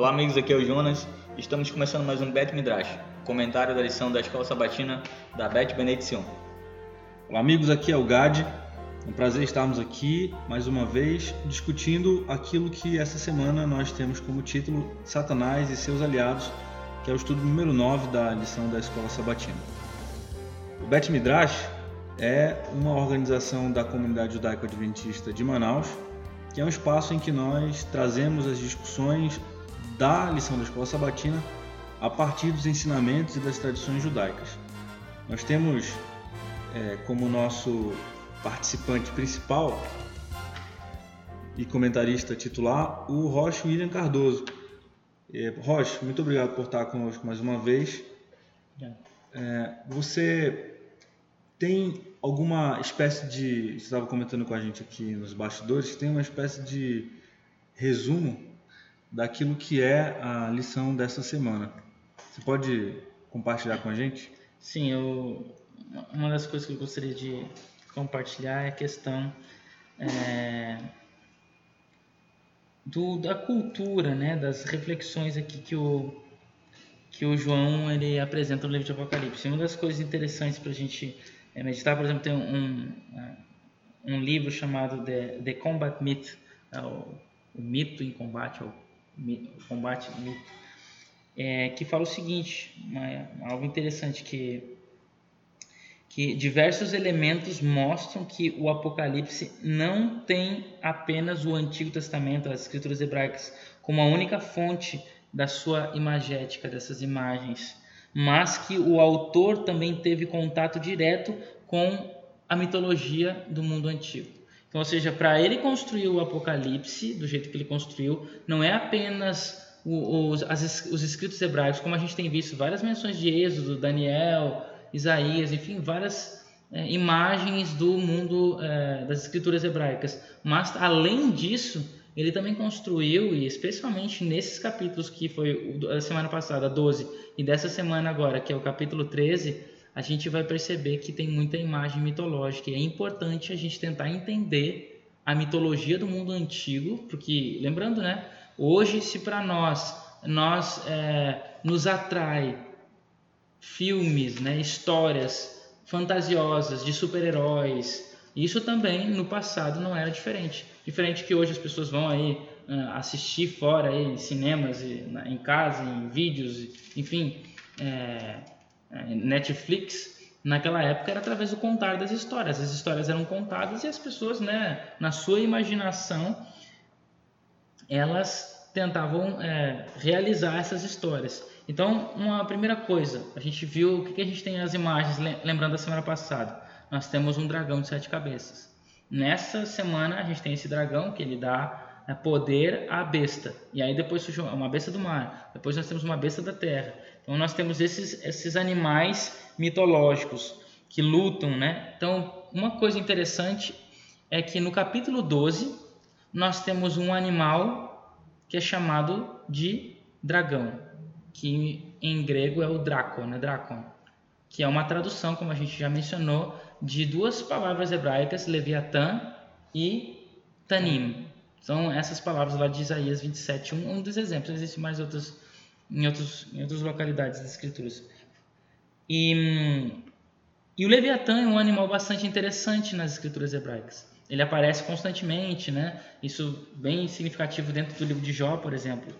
Olá amigos, aqui é o Jonas. Estamos começando mais um Bet Midrash, comentário da lição da Escola Sabatina da Bet Benedição. Olá amigos, aqui é o Gad. É um prazer estarmos aqui mais uma vez discutindo aquilo que essa semana nós temos como título Satanás e seus aliados, que é o estudo número 9 da lição da Escola Sabatina. O Bet Midrash é uma organização da comunidade judaico-adventista de Manaus, que é um espaço em que nós trazemos as discussões da lição da escola sabatina a partir dos ensinamentos e das tradições judaicas. Nós temos é, como nosso participante principal e comentarista titular o Roche William Cardoso. É, Roche, muito obrigado por estar conosco mais uma vez. É, você tem alguma espécie de. Você estava comentando com a gente aqui nos bastidores, tem uma espécie de resumo daquilo que é a lição dessa semana. Você pode compartilhar com a gente? Sim, eu, uma das coisas que eu gostaria de compartilhar é a questão é, do, da cultura, né, das reflexões aqui que o, que o João ele apresenta no livro de Apocalipse. Uma das coisas interessantes para a gente é, meditar, por exemplo, tem um, um livro chamado The, The Combat Myth, é o, o, mito em combate, o, o combate mito, é, que fala o seguinte, uma, algo interessante que que diversos elementos mostram que o Apocalipse não tem apenas o Antigo Testamento, as escrituras hebraicas, como a única fonte da sua imagética, dessas imagens, mas que o autor também teve contato direto com a mitologia do mundo antigo. Então, ou seja, para ele construir o Apocalipse do jeito que ele construiu, não é apenas os, as, os escritos hebraicos, como a gente tem visto várias menções de Êxodo, Daniel, Isaías, enfim, várias é, imagens do mundo é, das escrituras hebraicas. Mas, além disso, ele também construiu, e especialmente nesses capítulos que foi a semana passada, 12, e dessa semana agora, que é o capítulo 13, a gente vai perceber que tem muita imagem mitológica. E é importante a gente tentar entender a mitologia do mundo antigo, porque, lembrando, né? Hoje, se para nós, nós é, nos atrai filmes, né, histórias fantasiosas de super-heróis, isso também no passado não era diferente. Diferente que hoje as pessoas vão aí assistir fora aí, em cinemas, em casa, em vídeos, enfim, é, Netflix. Naquela época era através do contar das histórias. As histórias eram contadas e as pessoas, né, na sua imaginação, elas tentavam é, realizar essas histórias. Então, uma primeira coisa, a gente viu o que, que a gente tem as imagens, lembrando da semana passada. Nós temos um dragão de sete cabeças. Nessa semana a gente tem esse dragão que ele dá né, poder à besta. E aí depois surgiu uma besta do mar. Depois nós temos uma besta da terra. Então nós temos esses, esses animais mitológicos que lutam, né? Então uma coisa interessante é que no capítulo 12 nós temos um animal que é chamado de dragão, que em grego é o Dracon, né? Dracon, que é uma tradução, como a gente já mencionou, de duas palavras hebraicas, Leviatã e Tanim. São essas palavras lá de Isaías 27, um, um dos exemplos. Existem mais outros em, outros, em outras localidades das escrituras. E, e o Leviatã é um animal bastante interessante nas escrituras hebraicas. Ele aparece constantemente, né? Isso bem significativo dentro do livro de Jó, por exemplo.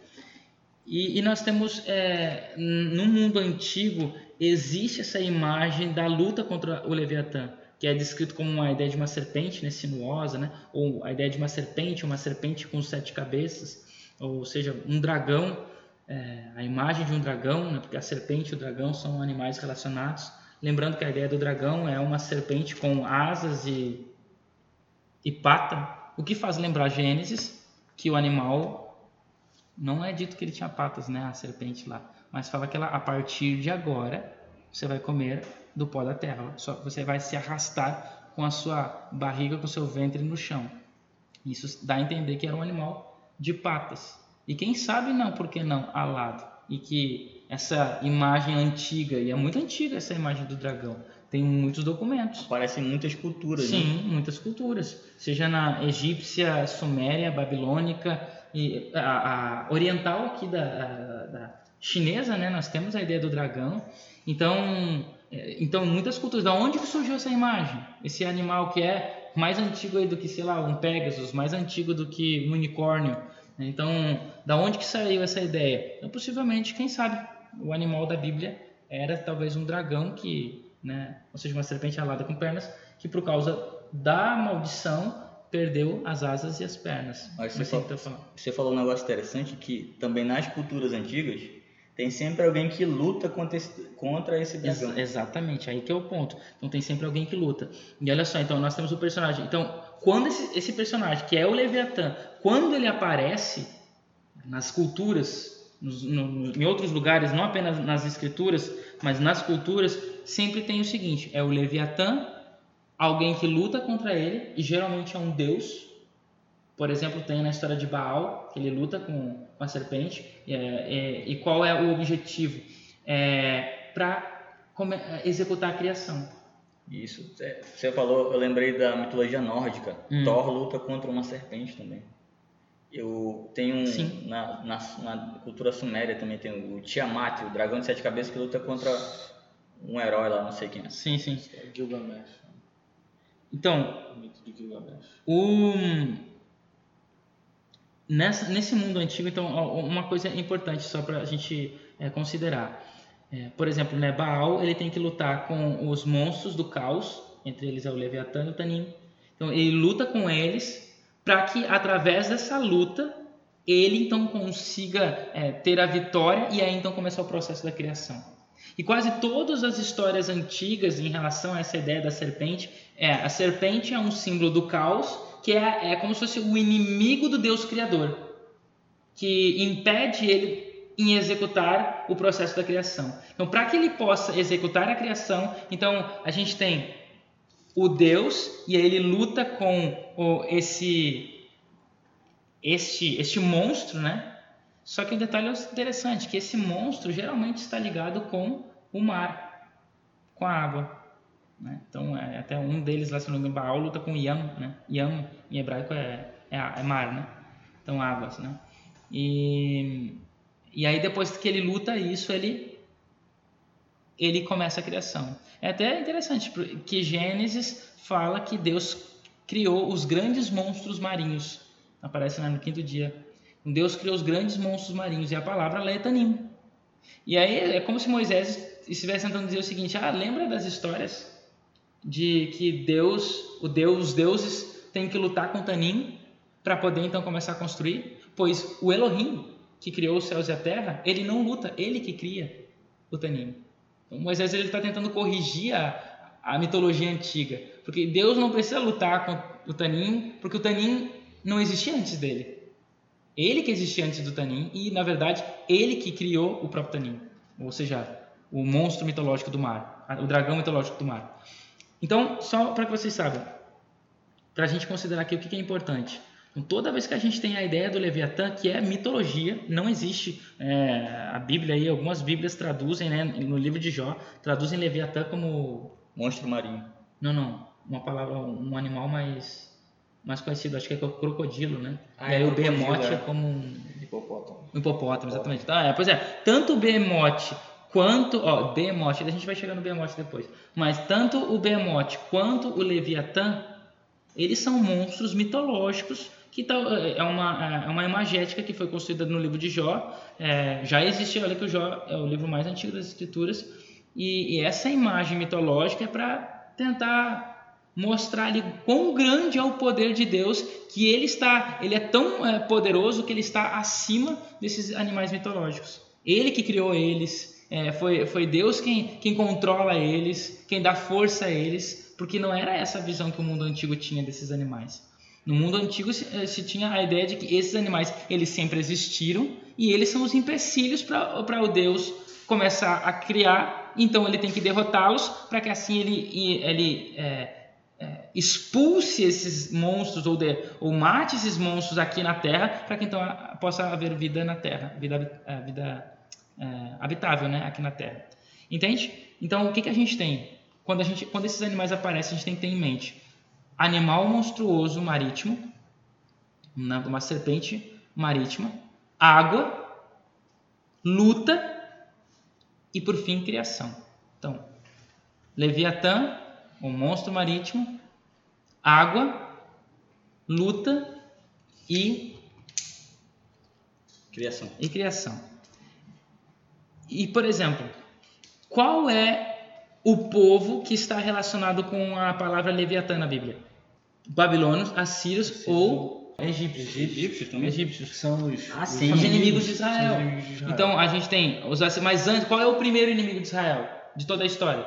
E, e nós temos, é, no mundo antigo, existe essa imagem da luta contra o Leviatã, que é descrito como uma ideia de uma serpente né, sinuosa, né, ou a ideia de uma serpente, uma serpente com sete cabeças, ou seja, um dragão, é, a imagem de um dragão, né, porque a serpente e o dragão são animais relacionados. Lembrando que a ideia do dragão é uma serpente com asas e, e pata, o que faz lembrar Gênesis, que o animal não é dito que ele tinha patas, né, a serpente lá mas fala que ela, a partir de agora você vai comer do pó da terra. Só você vai se arrastar com a sua barriga, com o seu ventre no chão. Isso dá a entender que era um animal de patas. E quem sabe não, por que não, alado? E que essa imagem antiga, e é muito antiga essa imagem do dragão, tem muitos documentos. Aparecem muitas culturas. Sim, né? muitas culturas. Seja na egípcia, suméria, babilônica, e a, a oriental aqui da, a, da chinesa, né? Nós temos a ideia do dragão. Então, é, então muitas culturas. Da onde que surgiu essa imagem? Esse animal que é mais antigo aí do que, sei lá, um Pegasus, mais antigo do que um unicórnio. Então, da onde que saiu essa ideia? Então, possivelmente, quem sabe, o animal da Bíblia era talvez um dragão que, né, ou seja, uma serpente alada com pernas, que por causa da maldição perdeu as asas e as pernas. Mas você, falou, você falou um negócio interessante que também nas culturas antigas tem sempre alguém que luta contra esse, contra esse dragão. Ex exatamente, aí que é o ponto. Então tem sempre alguém que luta. E olha só, então nós temos o personagem. Então, quando esse, esse personagem, que é o Leviatã, quando ele aparece nas culturas, nos, no, em outros lugares, não apenas nas escrituras, mas nas culturas, sempre tem o seguinte: é o Leviatã alguém que luta contra ele, e geralmente é um deus. Por exemplo, tem na história de Baal, que ele luta com, com a serpente. É, é, e qual é o objetivo? É, Para executar a criação. Isso. É, você falou, eu lembrei da mitologia nórdica. Hum. Thor luta contra uma serpente também. Eu tenho um, na, na, na, cultura suméria também tem o Tiamat, o dragão de sete cabeças que luta contra um herói lá, não sei quem é. Sim, sim. Gilgamesh. Então, o nessa, nesse mundo antigo, então uma coisa importante só para a gente é, considerar. É, por exemplo, né, Baal ele tem que lutar com os monstros do caos, entre eles é o Leviatã e o Tanim. Então ele luta com eles para que através dessa luta ele então consiga é, ter a vitória e aí então começar o processo da criação. E quase todas as histórias antigas em relação a essa ideia da serpente é a serpente é um símbolo do caos, que é, é como se fosse o inimigo do Deus Criador, que impede ele em executar o processo da criação. Então, para que ele possa executar a criação, então a gente tem o Deus e aí ele luta com o, esse este este monstro, né? Só que o um detalhe é interessante, que esse monstro geralmente está ligado com o mar, com a água. Né? Então, é, até um deles lá, se não me engano, Baal luta com Yam, né? Yam em hebraico é, é, é, mar, né? Então, águas, né? E, e aí, depois que ele luta isso, ele, ele começa a criação. É até interessante que Gênesis fala que Deus criou os grandes monstros marinhos. Aparece né, no quinto dia Deus criou os grandes monstros marinhos e a palavra é Tanim. E aí é como se Moisés estivesse tentando dizer o seguinte: ah, lembra das histórias de que Deus, o Deus, os deuses têm que lutar com Tanim para poder então começar a construir? Pois o Elohim, que criou os céus e a terra, ele não luta, ele que cria o Tanim. Então, Moisés ele está tentando corrigir a, a mitologia antiga, porque Deus não precisa lutar com o Tanim, porque o Tanim não existia antes dele. Ele que existia antes do Tanin e, na verdade, ele que criou o próprio Tanin, ou seja, o monstro mitológico do mar, o dragão mitológico do mar. Então, só para que vocês saibam, para a gente considerar aqui o que é importante. Então, toda vez que a gente tem a ideia do Leviatã, que é mitologia, não existe é, a Bíblia aí, algumas Bíblias traduzem, né, no livro de Jó, traduzem Leviatã como monstro marinho. Não, não, uma palavra, um animal mais mais conhecido, acho que é o crocodilo, né? Ah, e aí é o behemoth é. é como um hipopótamo. Um hipopótamo, exatamente. Tá, é, pois é, tanto o behemoth quanto, ó, behemoth, a gente vai chegar no behemoth depois, mas tanto o behemoth quanto o leviatã, eles são monstros mitológicos que tá, é uma é uma imagética que foi construída no livro de Jó. É, já existia, olha que o Jó é o livro mais antigo das escrituras e, e essa imagem mitológica é para tentar mostrar-lhe quão grande é o poder de Deus, que ele está, ele é tão é, poderoso que ele está acima desses animais mitológicos. Ele que criou eles, é, foi, foi Deus quem, quem controla eles, quem dá força a eles, porque não era essa a visão que o mundo antigo tinha desses animais. No mundo antigo se, eh, se tinha a ideia de que esses animais eles sempre existiram e eles são os empecilhos para o Deus começar a criar. Então ele tem que derrotá-los para que assim ele, ele é, é, expulse esses monstros ou, de, ou mate esses monstros aqui na Terra para que então possa haver vida na Terra, vida, vida é, habitável né, aqui na Terra. Entende? Então, o que, que a gente tem? Quando, a gente, quando esses animais aparecem, a gente tem que ter em mente animal monstruoso marítimo, uma serpente marítima, água, luta e por fim criação. Então, Leviatã, o monstro marítimo, água, luta e criação. E criação. E por exemplo, qual é o povo que está relacionado com a palavra Leviatã na Bíblia? Babilônios, assírios ou egípcios. Egípcios também. Egípcios. São os, ah, os, os inimigos de Israel. inimigos de Israel. Então a gente tem os mas antes, qual é o primeiro inimigo de Israel de toda a história?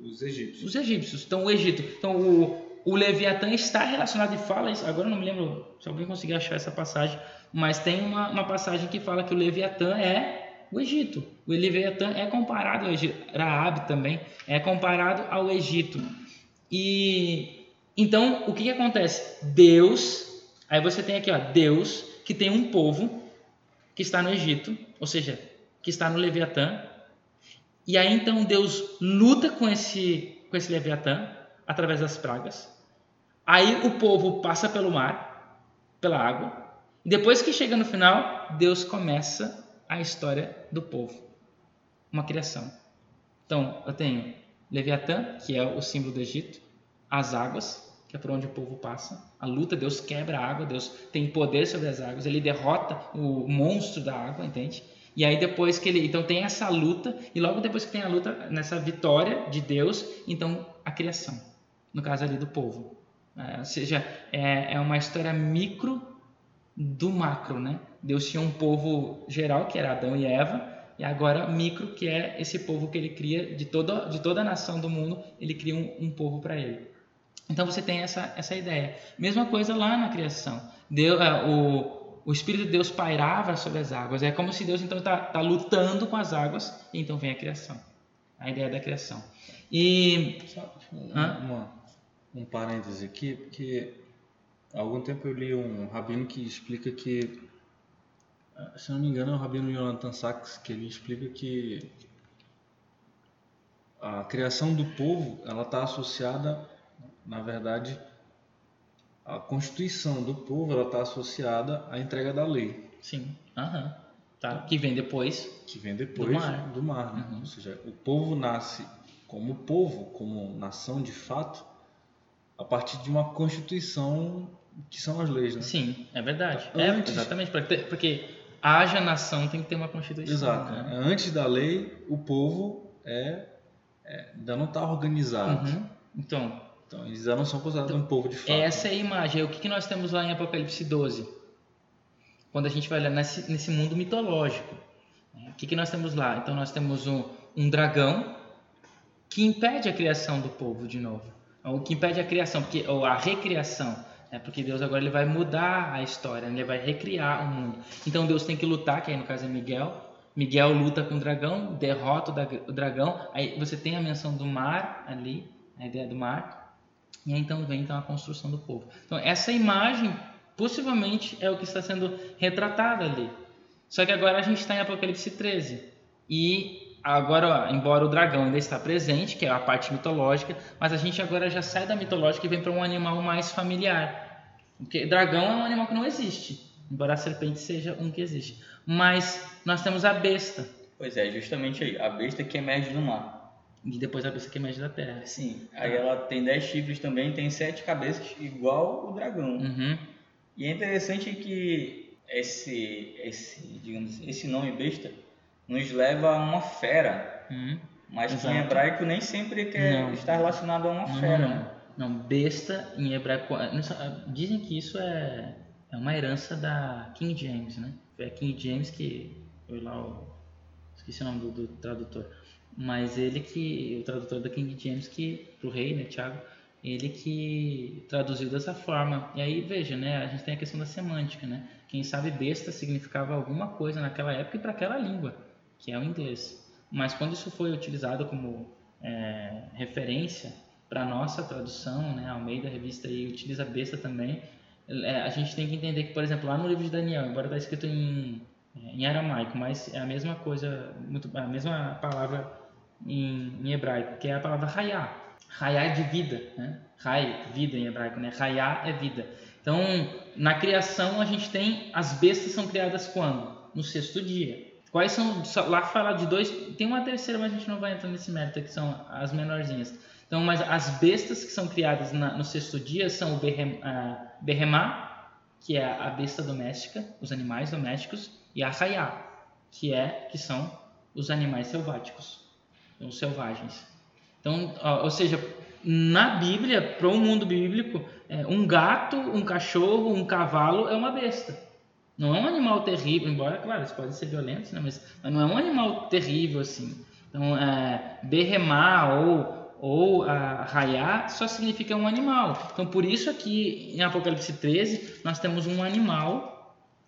Os egípcios. Os egípcios. Então o Egito. Então o, o Leviatã está relacionado e fala isso. Agora eu não me lembro se alguém conseguir achar essa passagem, mas tem uma, uma passagem que fala que o Leviatã é o Egito. O Leviatã é comparado ao Egito. Raab também é comparado ao Egito. E então o que, que acontece? Deus, aí você tem aqui, ó, Deus que tem um povo que está no Egito, ou seja, que está no Leviatã. E aí então Deus luta com esse com esse Leviatã através das pragas. Aí o povo passa pelo mar, pela água. Depois que chega no final, Deus começa a história do povo, uma criação. Então, eu tenho Leviatã, que é o símbolo do Egito, as águas, que é por onde o povo passa, a luta, Deus quebra a água, Deus tem poder sobre as águas, ele derrota o monstro da água, entende? E aí depois que ele, então tem essa luta e logo depois que tem a luta nessa vitória de Deus, então a criação, no caso ali do povo, é, ou seja, é, é uma história micro do macro, né? Deus tinha um povo geral, que era Adão e Eva, e agora micro, que é esse povo que ele cria, de toda, de toda a nação do mundo, ele cria um, um povo para ele. Então você tem essa, essa ideia. Mesma coisa lá na criação. Deus, é, o, o Espírito de Deus pairava sobre as águas. É como se Deus então está tá lutando com as águas, e então vem a criação. A ideia da criação. E. Só uma, um parêntese aqui, porque há algum tempo eu li um rabino que explica que se não me engano, é o Rabino Jonathan Sachs que ele explica que a criação do povo ela está associada, na verdade, a constituição do povo ela está associada à entrega da lei. Sim. Aham. Tá. Que vem depois. Que vem depois do mar. Do mar né? uhum. Ou seja, o povo nasce como povo, como nação de fato, a partir de uma constituição que são as leis, né? Sim, é verdade. Antes, é, exatamente, porque, porque haja nação, tem que ter uma constituição. Exato. Né? Antes da lei, o povo é, é ainda não está organizado. Uhum. Então, então, eles ainda não são considerados então, um povo de fato. Essa é a imagem. O que, que nós temos lá em Apocalipse 12? Quando a gente vai olhar nesse, nesse mundo mitológico. Né? O que, que nós temos lá? Então, nós temos um, um dragão que impede a criação do povo de novo. Ou que impede a criação, porque, ou a recriação é porque Deus agora ele vai mudar a história, ele vai recriar o mundo. Então Deus tem que lutar, que aí no caso é Miguel. Miguel luta com o dragão, derrota o dragão. Aí você tem a menção do mar ali, a ideia do mar. E aí então vem então a construção do povo. Então essa imagem possivelmente é o que está sendo retratado ali. Só que agora a gente está em Apocalipse 13. E agora, embora o dragão ainda está presente, que é a parte mitológica, mas a gente agora já sai da mitológica e vem para um animal mais familiar. Porque dragão é um animal que não existe, embora a serpente seja um que existe. Mas nós temos a besta. Pois é, justamente aí, a besta que emerge do mar. E depois a besta que emerge da terra. Sim, aí ela tem dez chifres também, tem sete cabeças, igual o dragão. Uhum. E é interessante que esse, esse, digamos, esse nome besta nos leva a uma fera. Uhum. Mas Exato. em hebraico nem sempre quer estar relacionado a uma fera. Né? Não, besta em hebraico. Dizem que isso é, é uma herança da King James, né? Foi a King James que. Foi lá o. Esqueci o nome do, do tradutor. Mas ele que. O tradutor da King James que. Pro rei, né, Tiago? Ele que traduziu dessa forma. E aí, veja, né? A gente tem a questão da semântica, né? Quem sabe besta significava alguma coisa naquela época e para aquela língua, que é o inglês. Mas quando isso foi utilizado como é, referência para nossa tradução, né, Almeida Revista aí utiliza besta também. É, a gente tem que entender que, por exemplo, lá no livro de Daniel, embora está escrito em, em aramaico, mas é a mesma coisa, muito, a mesma palavra em, em hebraico, que é a palavra raiá. Raiá é de vida, né? Vida em hebraico, né? Raiá é vida. Então, na criação a gente tem as bestas são criadas quando? No sexto dia. Quais são lá fala de dois, tem uma terceira, mas a gente não vai entrar nesse mérito, que são as menorzinhas. Então, mas as bestas que são criadas na, no sexto dia são o berrem, berremá, que é a besta doméstica, os animais domésticos, e a raiá, que é que são os animais selváticos, selvagens. Então, ou seja, na Bíblia, para o mundo bíblico, é, um gato, um cachorro, um cavalo é uma besta. Não é um animal terrível, embora, claro, eles podem ser violentos, né? mas, mas não é um animal terrível assim. Então, é, berremar ou, ou raiar só significa um animal. Então, por isso aqui em Apocalipse 13, nós temos um animal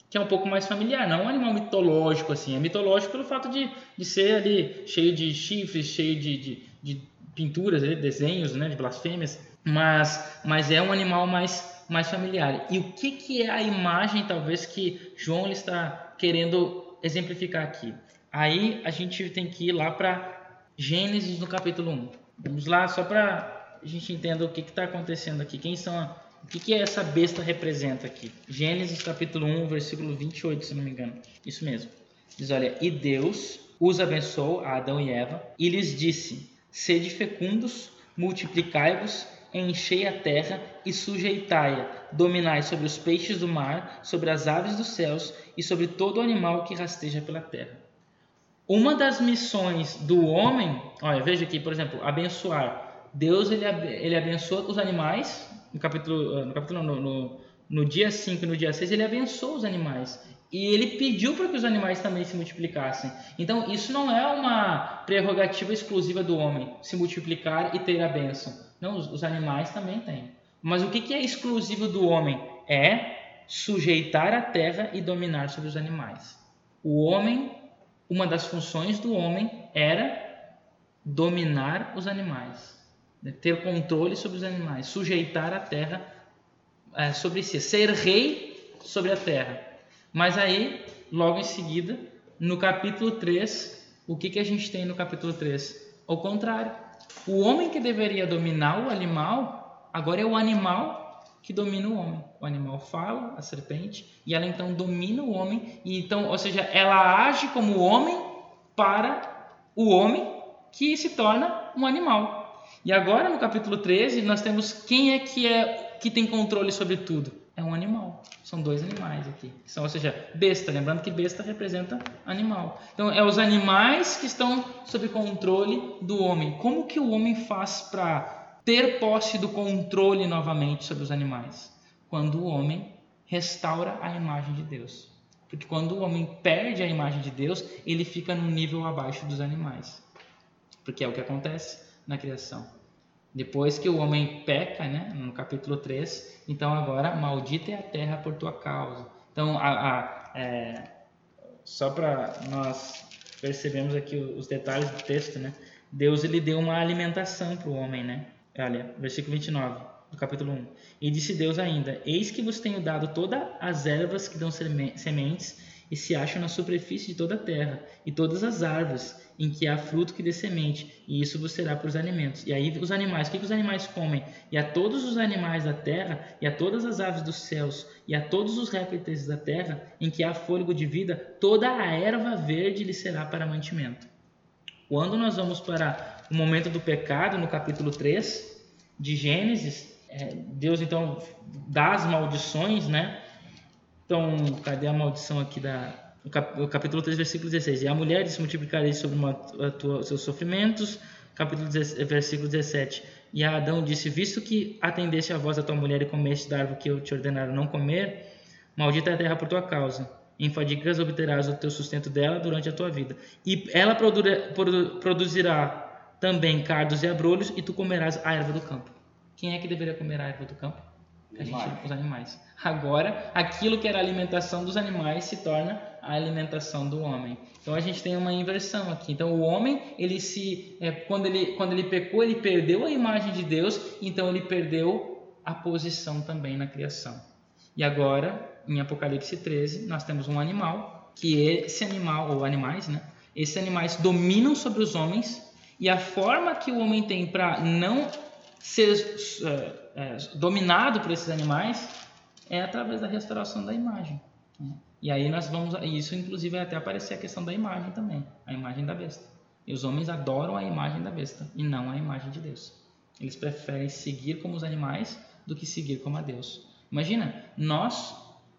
que é um pouco mais familiar, não é um animal mitológico assim. É mitológico pelo fato de, de ser ali cheio de chifres, cheio de, de, de pinturas, ali, desenhos, né, de blasfêmias, mas, mas é um animal mais, mais familiar. E o que, que é a imagem, talvez, que João está querendo exemplificar aqui? Aí a gente tem que ir lá para Gênesis no capítulo 1. Vamos lá, só para a gente entender o que está acontecendo aqui. Quem são a, o que, que essa besta representa aqui? Gênesis capítulo 1, versículo 28, se não me engano. Isso mesmo. Diz, olha, e Deus os abençoou, Adão e Eva, e lhes disse, sede fecundos, multiplicai-vos, enchei a terra e sujeitai-a, dominai sobre os peixes do mar, sobre as aves dos céus e sobre todo animal que rasteja pela terra. Uma das missões do homem, olha, veja aqui, por exemplo, abençoar. Deus ele, ele abençoa os animais, no capítulo, no, capítulo no, no dia 5 e no dia 6, ele abençoou os animais. E ele pediu para que os animais também se multiplicassem. Então, isso não é uma prerrogativa exclusiva do homem, se multiplicar e ter a bênção. Não, os, os animais também têm. Mas o que, que é exclusivo do homem? É sujeitar a terra e dominar sobre os animais. O homem, uma das funções do homem era dominar os animais né, ter controle sobre os animais, sujeitar a terra é, sobre si, ser rei sobre a terra. Mas aí, logo em seguida, no capítulo 3, o que, que a gente tem no capítulo 3? O contrário. O homem que deveria dominar o animal, agora é o animal que domina o homem. O animal fala, a serpente, e ela então domina o homem, e então, ou seja, ela age como homem para o homem que se torna um animal. E agora no capítulo 13, nós temos quem é que é que tem controle sobre tudo? É um animal. São dois animais aqui. São, ou seja, besta. Lembrando que besta representa animal. Então, é os animais que estão sob controle do homem. Como que o homem faz para ter posse do controle novamente sobre os animais? Quando o homem restaura a imagem de Deus. Porque quando o homem perde a imagem de Deus, ele fica num nível abaixo dos animais. Porque é o que acontece na criação. Depois que o homem peca, né, no capítulo 3, então agora maldita é a terra por tua causa. Então, a, a é, só para nós percebemos aqui os detalhes do texto, né? Deus ele deu uma alimentação para o homem, né? Olha, versículo 29 do capítulo 1. E disse Deus ainda: Eis que vos tenho dado todas as ervas que dão sementes e se acham na superfície de toda a terra, e todas as árvores em que há fruto que dê semente, e isso vos será para os alimentos. E aí os animais, o que, que os animais comem? E a todos os animais da terra, e a todas as aves dos céus, e a todos os répteis da terra, em que há fôlego de vida, toda a erva verde lhe será para mantimento. Quando nós vamos para o momento do pecado, no capítulo 3 de Gênesis, é, Deus então dá as maldições, né? Então, cadê a maldição aqui da o capítulo 3, versículo 16. E a mulher se multiplicarei sobre uma, tua, seus sofrimentos. Capítulo 10, versículo 17. E a Adão disse: Visto que atendeste a voz da tua mulher e comeste da árvore que eu te ordenara não comer, maldita é a terra por tua causa. Em fadigas obterás o teu sustento dela durante a tua vida. E ela produzirá também cardos e abrolhos, e tu comerás a erva do campo. Quem é que deveria comer a erva do campo? A gente, os animais. Agora, aquilo que era a alimentação dos animais se torna a alimentação do homem. Então a gente tem uma inversão aqui. Então o homem, ele se é, quando ele quando ele pecou, ele perdeu a imagem de Deus, então ele perdeu a posição também na criação. E agora, em Apocalipse 13, nós temos um animal, que esse animal ou animais, né? Esses animais dominam sobre os homens e a forma que o homem tem para não ser é, dominado por esses animais é através da restauração da imagem. Né? E aí nós vamos, isso inclusive vai até aparecer a questão da imagem também, a imagem da besta. E os homens adoram a imagem da besta e não a imagem de Deus. Eles preferem seguir como os animais do que seguir como a Deus. Imagina, nós,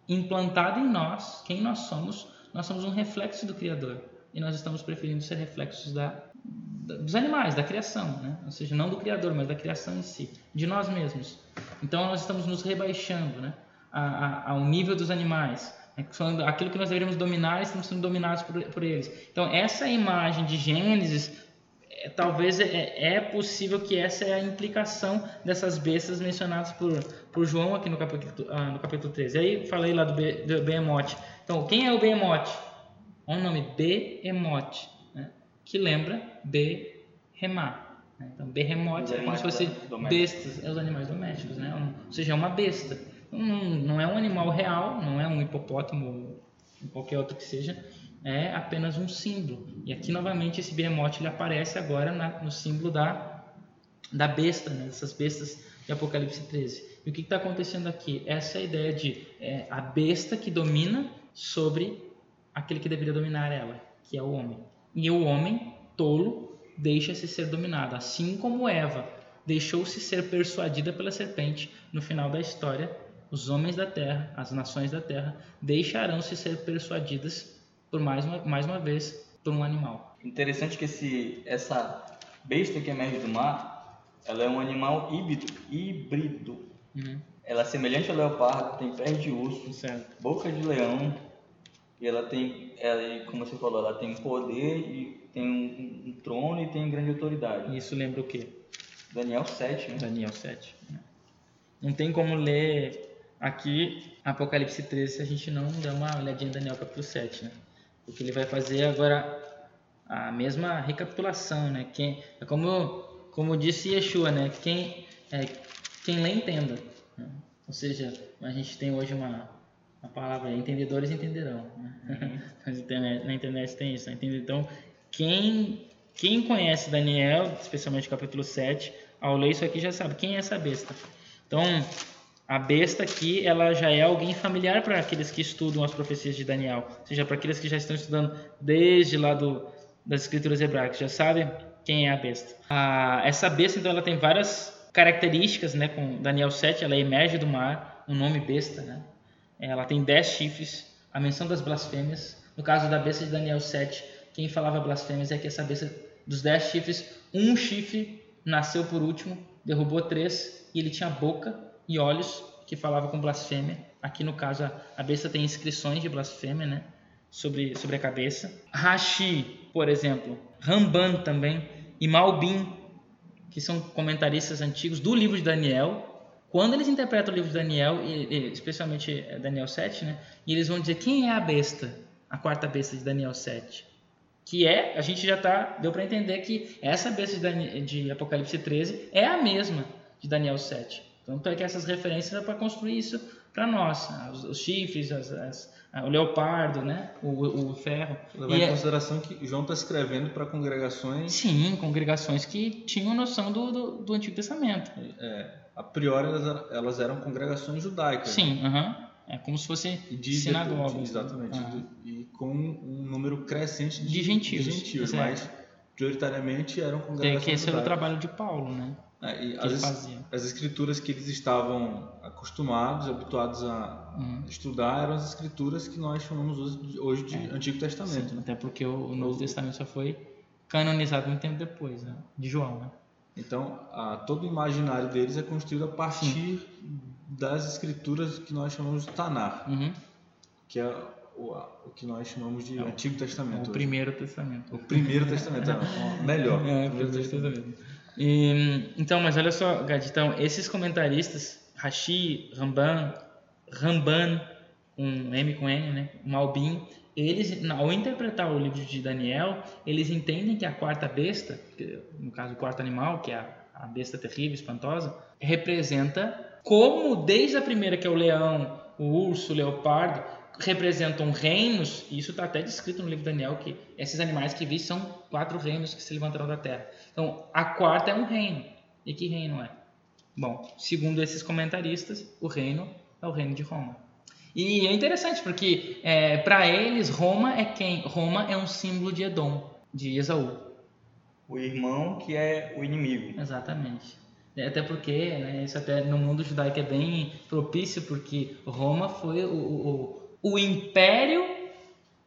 implantado em nós, quem nós somos, nós somos um reflexo do Criador. E nós estamos preferindo ser reflexos da, dos animais, da criação. Né? Ou seja, não do Criador, mas da criação em si, de nós mesmos. Então nós estamos nos rebaixando né? a, a, ao nível dos animais. É aquilo que nós deveríamos dominar, estamos sendo dominados por, por eles. Então, essa imagem de Gênesis, é, talvez é, é, possível que essa é a implicação dessas bestas mencionadas por, por João aqui no capítulo, ah, no capítulo 13. Aí falei lá do, do Behemoth. Então, quem é o Behemoth? É um nome Behemoth, né? Que lembra Behemá. Né? Então, Behemoth é como se fosse bestas, é os animais domésticos, né? ou seja, é uma besta não é um animal real, não é um hipopótamo ou qualquer outro que seja, é apenas um símbolo. E aqui novamente esse behemoth ele aparece agora na, no símbolo da, da besta, né? dessas bestas de Apocalipse 13. E o que está acontecendo aqui? Essa é a ideia de é, a besta que domina sobre aquele que deveria dominar ela, que é o homem. E o homem, tolo, deixa-se ser dominado, assim como Eva deixou-se ser persuadida pela serpente no final da história os homens da terra, as nações da terra, deixarão-se ser persuadidas por mais uma, mais uma vez por um animal. Interessante que esse, essa besta que emerge do mar, ela é um animal híbrido. híbrido. Uhum. Ela é semelhante ao leopardo, tem pés de urso, certo. boca de leão, e ela tem, ela, como você falou, ela tem poder e tem um, um trono e tem grande autoridade. Isso lembra o quê? Daniel 7, né? Daniel 7. Não tem como ler aqui, Apocalipse 13, se a gente não der uma olhadinha em Daniel capítulo 7, né? Porque ele vai fazer agora a mesma recapitulação, né? Quem, é como, como disse Yeshua, né? Quem, é, quem lê, entenda. Né? Ou seja, a gente tem hoje uma, uma palavra, entendedores entenderão. Né? Uhum. na internet tem isso, né? Então, quem, quem conhece Daniel, especialmente capítulo 7, ao ler isso aqui já sabe quem é essa besta. Então, a besta aqui, ela já é alguém familiar para aqueles que estudam as profecias de Daniel, ou seja, para aqueles que já estão estudando desde lá do, das escrituras hebraicas, já sabem quem é a besta. Ah, essa besta, então, ela tem várias características, né, com Daniel 7, ela emerge do mar, o um nome besta, né? Ela tem dez chifres, a menção das blasfêmias. No caso da besta de Daniel 7, quem falava blasfêmias é que essa besta dos dez chifres, um chifre nasceu por último, derrubou três e ele tinha boca e olhos que falava com blasfêmia. Aqui no caso a, a besta tem inscrições de blasfêmia, né? Sobre, sobre a cabeça. Rashi, por exemplo, Ramban também e Malbim, que são comentaristas antigos do livro de Daniel. Quando eles interpretam o livro de Daniel, e, e, especialmente é, Daniel 7, né? E eles vão dizer quem é a besta, a quarta besta de Daniel 7 que é, a gente já tá, deu para entender que essa besta de, de, Apocalipse 13 é a mesma de Daniel 7. Tanto é que essas referências é para construir isso para nós. Né? Os, os chifres, as, as, o leopardo, né? o, o ferro. Levar em é consideração que João está escrevendo para congregações. Sim, congregações que tinham noção do, do, do Antigo Testamento. É, a priori elas, elas eram congregações judaicas. Sim, né? uh -huh. é como se fosse de, sinagogas. Exatamente. Uh -huh. E com um número crescente de, de gentios. De gentios mas prioritariamente eram congregações. É que esse judaicas. era o trabalho de Paulo, né? É, as, as, escrituras que eles estavam acostumados, habituados a uhum. estudar, eram as escrituras que nós chamamos hoje, de é. Antigo Testamento. Né? Até porque o, Novo Testamento só foi canonizado muito tempo depois, né? de João. Né? Então, a, todo o imaginário deles é construído a partir Sim. das escrituras que nós chamamos de Tanar, uhum. que é o, o, que nós chamamos de é Antigo Testamento. O hoje. Primeiro Testamento. O Primeiro Testamento, é, melhor. É, o Primeiro Testamento. E, então, mas olha só, Gad, então, esses comentaristas, Rashi, Ramban, Ramban, um M com N, né, Malbim, eles, ao interpretar o livro de Daniel, eles entendem que a quarta besta, no caso o quarto animal, que é a, besta terrível, espantosa, representa como desde a primeira, que é o leão, o urso, o leopardo, representam reinos, e isso está até descrito no livro de Daniel, que esses animais que vi são quatro reinos que se levantaram da terra. Então, a quarta é um reino. E que reino é? Bom, segundo esses comentaristas, o reino é o reino de Roma. E é interessante porque é, para eles Roma é quem? Roma é um símbolo de Edom, de Esaú. O irmão que é o inimigo. Exatamente. Até porque né, isso até no mundo judaico é bem propício porque Roma foi o, o, o império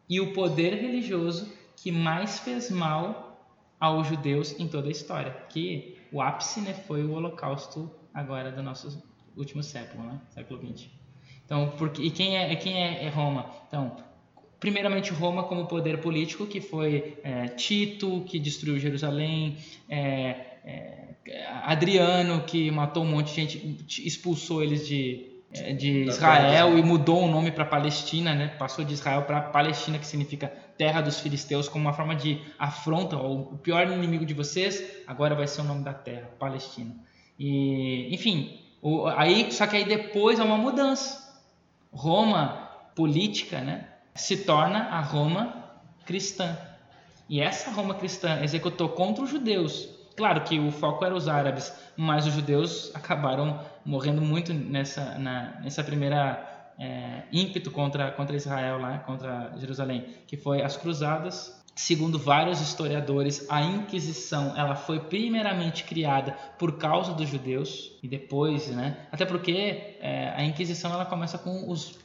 e o poder religioso que mais fez mal aos judeus em toda a história. Que o ápice né, foi o Holocausto agora do nosso último século, né? século 20. Então, porque, e quem é, quem é, é Roma? Então, primeiramente Roma como poder político, que foi é, Tito, que destruiu Jerusalém, é, é, Adriano, que matou um monte de gente, expulsou eles de, é, de Israel e mudou o nome para Palestina, né? passou de Israel para Palestina, que significa terra dos filisteus, como uma forma de afronta, o pior inimigo de vocês, agora vai ser o nome da terra, Palestina. E, enfim, o, aí, só que aí depois há uma mudança. Roma política, né, se torna a Roma cristã. E essa Roma cristã executou contra os judeus. Claro que o foco era os árabes, mas os judeus acabaram morrendo muito nessa, na, nessa primeira é, ímpeto contra, contra Israel, lá, contra Jerusalém, que foi as cruzadas. Segundo vários historiadores, a Inquisição ela foi primeiramente criada por causa dos judeus e depois, né? Até porque é, a Inquisição ela começa com os,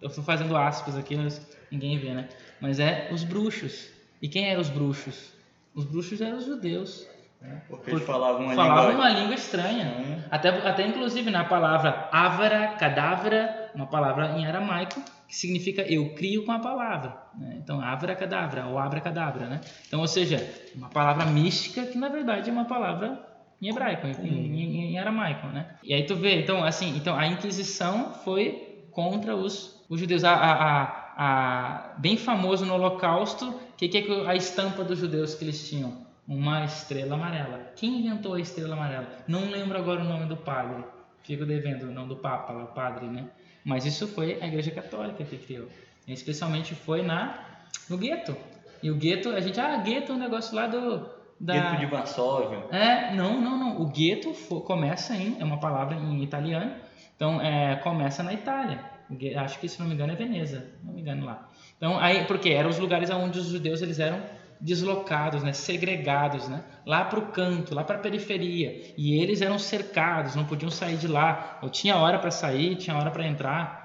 eu estou fazendo aspas aqui, mas ninguém vê, né? Mas é os bruxos. E quem eram os bruxos? Os bruxos eram os judeus. Né? Porque eles falavam uma, falavam língua... uma língua estranha. Uhum. Até, até inclusive na palavra avara, cadavra, uma palavra em aramaico, que significa eu crio com a palavra. Né? Então, avra cadavra, ou abra cadabra. Né? Então, ou seja, uma palavra mística que na verdade é uma palavra em hebraico, em, em, em, aramaico. Né? E aí tu vê, então, assim, então a Inquisição foi contra os, os judeus. A, a, a, a bem famoso no Holocausto, o que, que é a estampa dos judeus que eles tinham? Uma estrela amarela. Quem inventou a estrela amarela? Não lembro agora o nome do padre. Fico devendo o nome do Papa, o padre, né? Mas isso foi a Igreja Católica que criou. Especialmente foi na no gueto. E o gueto, a gente, ah, gueto é um negócio lá do da... Gueto de Varsóvia. É, não, não, não. O gueto começa em, é uma palavra em italiano, então é, começa na Itália. Acho que se não me engano é Veneza, não me engano lá. Então aí, porque eram os lugares onde os judeus eles eram deslocados, né, segregados, né, lá para o canto, lá para a periferia. E eles eram cercados, não podiam sair de lá. Eu tinha hora para sair, tinha hora para entrar.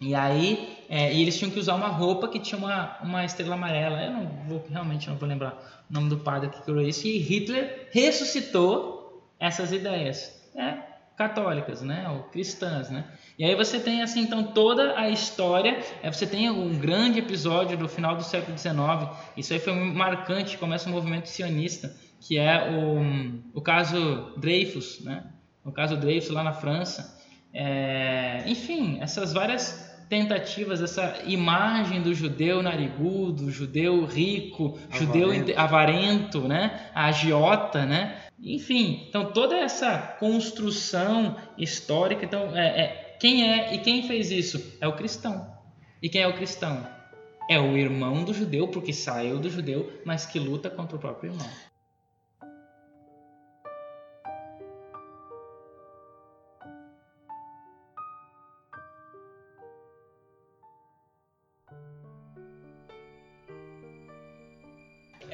E aí, é, e eles tinham que usar uma roupa que tinha uma, uma estrela amarela. Eu não vou, realmente não vou lembrar o nome do padre que criou isso. E Hitler ressuscitou essas ideias. Né? Católicas, né, ou cristãs, né? E aí você tem assim então toda a história. Você tem um grande episódio do final do século XIX. Isso aí foi marcante. Começa o movimento sionista, que é o, o caso Dreyfus, né? O caso Dreyfus lá na França. É, enfim, essas várias tentativas, essa imagem do judeu narigudo, judeu rico, avarento. judeu avarento, né? A agiota, né? Enfim, então toda essa construção histórica, então é, é, quem é e quem fez isso é o cristão. E quem é o cristão? É o irmão do judeu, porque saiu do judeu, mas que luta contra o próprio irmão.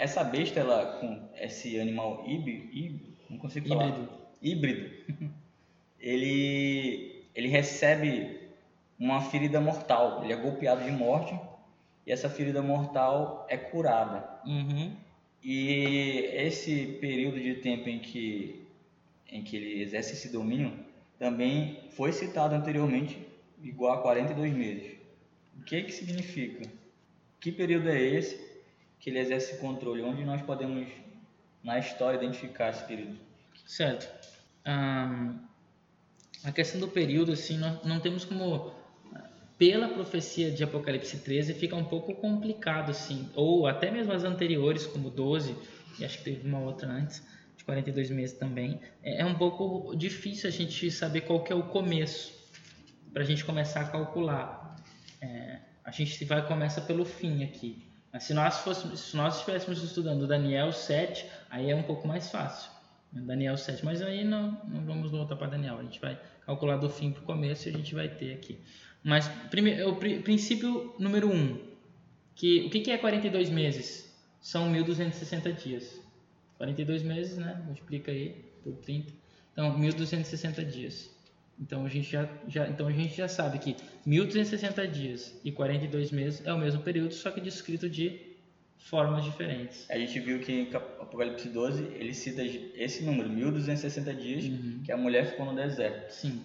Essa besta, ela, com esse animal híbrido, não consigo falar. Híbrido. Híbrido. ele, ele recebe uma ferida mortal. Ele é golpeado de morte e essa ferida mortal é curada. Uhum. E esse período de tempo em que, em que ele exerce esse domínio também foi citado anteriormente igual a 42 meses. O que, que significa? Que período é esse? Que ele exerce controle, onde nós podemos, na história, identificar esse período? Certo. Um, a questão do período, assim, nós não temos como pela profecia de Apocalipse 13 fica um pouco complicado assim, ou até mesmo as anteriores como 12, e acho que teve uma outra antes, de 42 meses também, é, é um pouco difícil a gente saber qual que é o começo para a gente começar a calcular. É, a gente vai começa pelo fim aqui. Se nós, fôssemos, se nós estivéssemos estudando Daniel 7, aí é um pouco mais fácil. Daniel 7, mas aí não, não vamos voltar para Daniel, a gente vai calcular do fim para o começo e a gente vai ter aqui. Mas primeiro, o princípio número 1, um, que, o que, que é 42 meses? São 1.260 dias. 42 meses, né? Multiplica aí por 30. Então, 1.260 dias. Então a, gente já, já, então a gente já sabe que 1.260 dias e 42 meses é o mesmo período, só que descrito de formas diferentes. A gente viu que em Apocalipse 12 ele cita esse número, 1260 dias, uhum. que a mulher ficou no deserto. Sim.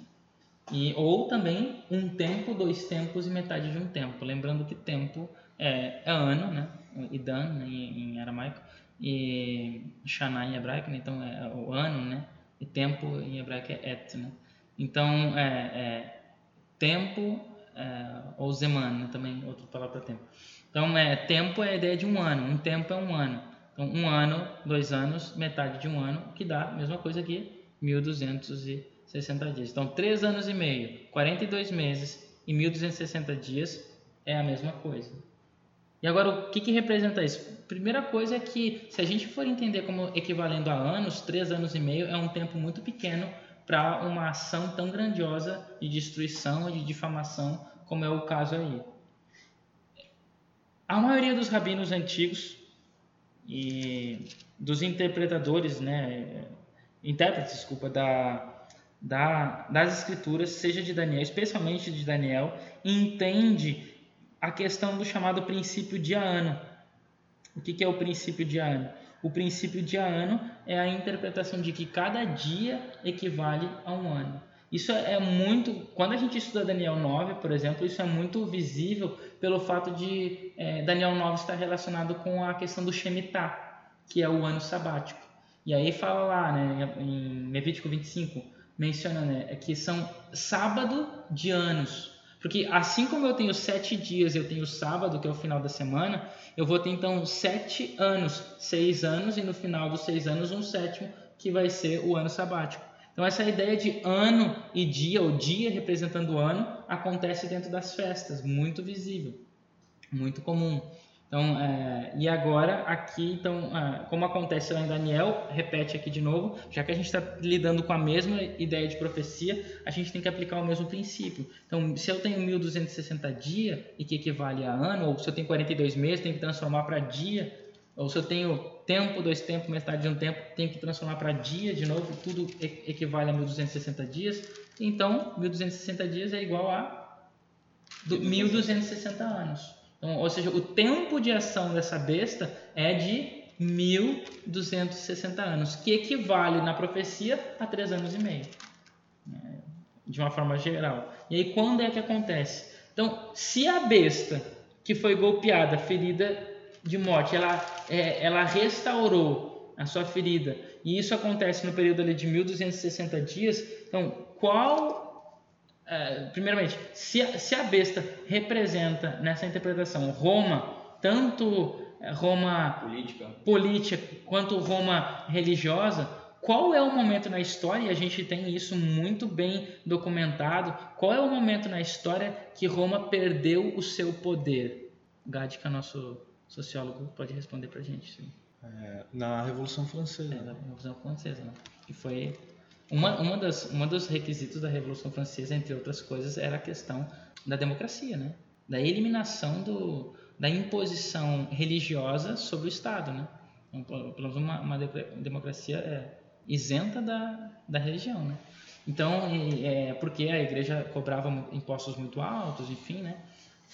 E, ou também um tempo, dois tempos e metade de um tempo. Lembrando que tempo é, é ano, né? Idan né? em, em aramaico, e Shana em hebraico, né? então é o ano, né? E tempo em hebraico é et, né? Então, é, é tempo, é, ou zeman, né? também outra palavra para tempo. Então, é, tempo é a ideia de um ano, um tempo é um ano. Então, um ano, dois anos, metade de um ano, que dá a mesma coisa aqui, 1260 dias. Então, três anos e meio, 42 meses e 1260 dias é a mesma coisa. E agora, o que, que representa isso? Primeira coisa é que, se a gente for entender como equivalendo a anos, três anos e meio é um tempo muito pequeno para uma ação tão grandiosa de destruição e de difamação, como é o caso aí. A maioria dos rabinos antigos e dos interpretadores, né, intérpretes, desculpa, da, da, das escrituras, seja de Daniel, especialmente de Daniel, entende a questão do chamado princípio de ano. O que, que é o princípio de ano? O princípio de ano é a interpretação de que cada dia equivale a um ano. Isso é muito. Quando a gente estuda Daniel 9, por exemplo, isso é muito visível pelo fato de é, Daniel 9 estar relacionado com a questão do Shemitah, que é o ano sabático. E aí fala lá, né, em Levítico 25, menciona né, que são sábado de anos. Porque assim como eu tenho sete dias, eu tenho sábado, que é o final da semana, eu vou ter então sete anos, seis anos, e no final dos seis anos, um sétimo, que vai ser o ano sabático. Então, essa ideia de ano e dia, ou dia representando o ano, acontece dentro das festas, muito visível, muito comum. Então, é, e agora aqui, então, é, como acontece lá em Daniel, repete aqui de novo, já que a gente está lidando com a mesma ideia de profecia, a gente tem que aplicar o mesmo princípio. Então, se eu tenho 1260 dias, e que equivale a ano, ou se eu tenho 42 meses, tem que transformar para dia, ou se eu tenho tempo, dois tempos, metade de um tempo, tenho que transformar para dia de novo, tudo equivale a 1260 dias. Então, 1260 dias é igual a 1260 anos. Então, ou seja, o tempo de ação dessa besta é de 1260 anos, que equivale na profecia a 3 anos e meio. Né, de uma forma geral. E aí, quando é que acontece? Então, se a besta que foi golpeada, ferida de morte, ela, é, ela restaurou a sua ferida, e isso acontece no período ali de 1260 dias, então qual, é, primeiramente, se a, se a besta representa nessa interpretação Roma, tanto é, Roma política. política quanto Roma religiosa, qual é o momento na história, e a gente tem isso muito bem documentado, qual é o momento na história que Roma perdeu o seu poder? Gade, que é nosso sociólogo pode responder para a gente. Sim. É, na Revolução Francesa. É, na Revolução Francesa, né? Que foi uma, uma, das, uma dos requisitos da Revolução Francesa, entre outras coisas, era a questão da democracia, né? Da eliminação do, da imposição religiosa sobre o Estado, né? Então, pelo uma, uma democracia é, isenta da, da religião, né? Então, é, porque a igreja cobrava impostos muito altos, enfim, né?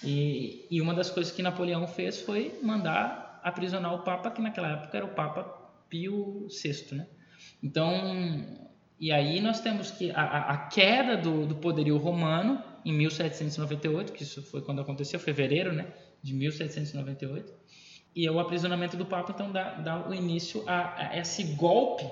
E, e uma das coisas que Napoleão fez foi mandar aprisionar o Papa, que naquela época era o Papa Pio VI, né? Então, e aí nós temos que a, a queda do, do poderio romano em 1798, que isso foi quando aconteceu, fevereiro, né, de 1798, e o aprisionamento do Papa então dá, dá o início a, a esse golpe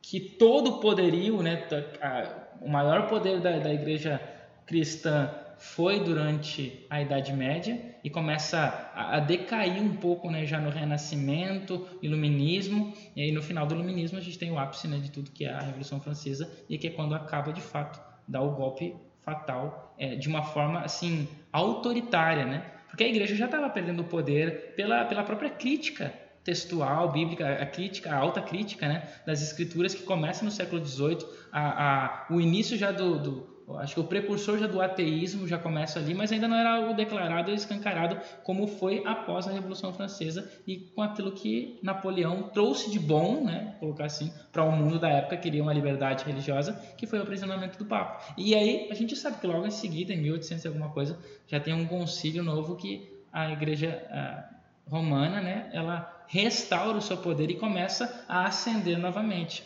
que todo o poderio, né, a, o maior poder da, da Igreja cristã foi durante a Idade Média e começa a, a decair um pouco né, já no Renascimento, Iluminismo, e aí no final do Iluminismo a gente tem o ápice né, de tudo que é a Revolução Francesa e que é quando acaba de fato dar o golpe fatal é, de uma forma assim autoritária, né? Porque a igreja já estava perdendo o poder pela, pela própria crítica textual, bíblica, a crítica, a alta crítica né, das escrituras que começa no século XVIII, a, a, o início já do, do acho que o precursor já do ateísmo já começa ali, mas ainda não era algo declarado e escancarado como foi após a Revolução Francesa e com aquilo que Napoleão trouxe de bom, né, colocar assim, para o um mundo da época que queria uma liberdade religiosa, que foi o aprisionamento do Papa. E aí a gente sabe que logo em seguida, em 1800 e alguma coisa, já tem um concílio novo que a Igreja a, romana, né, ela restaura o seu poder e começa a ascender novamente.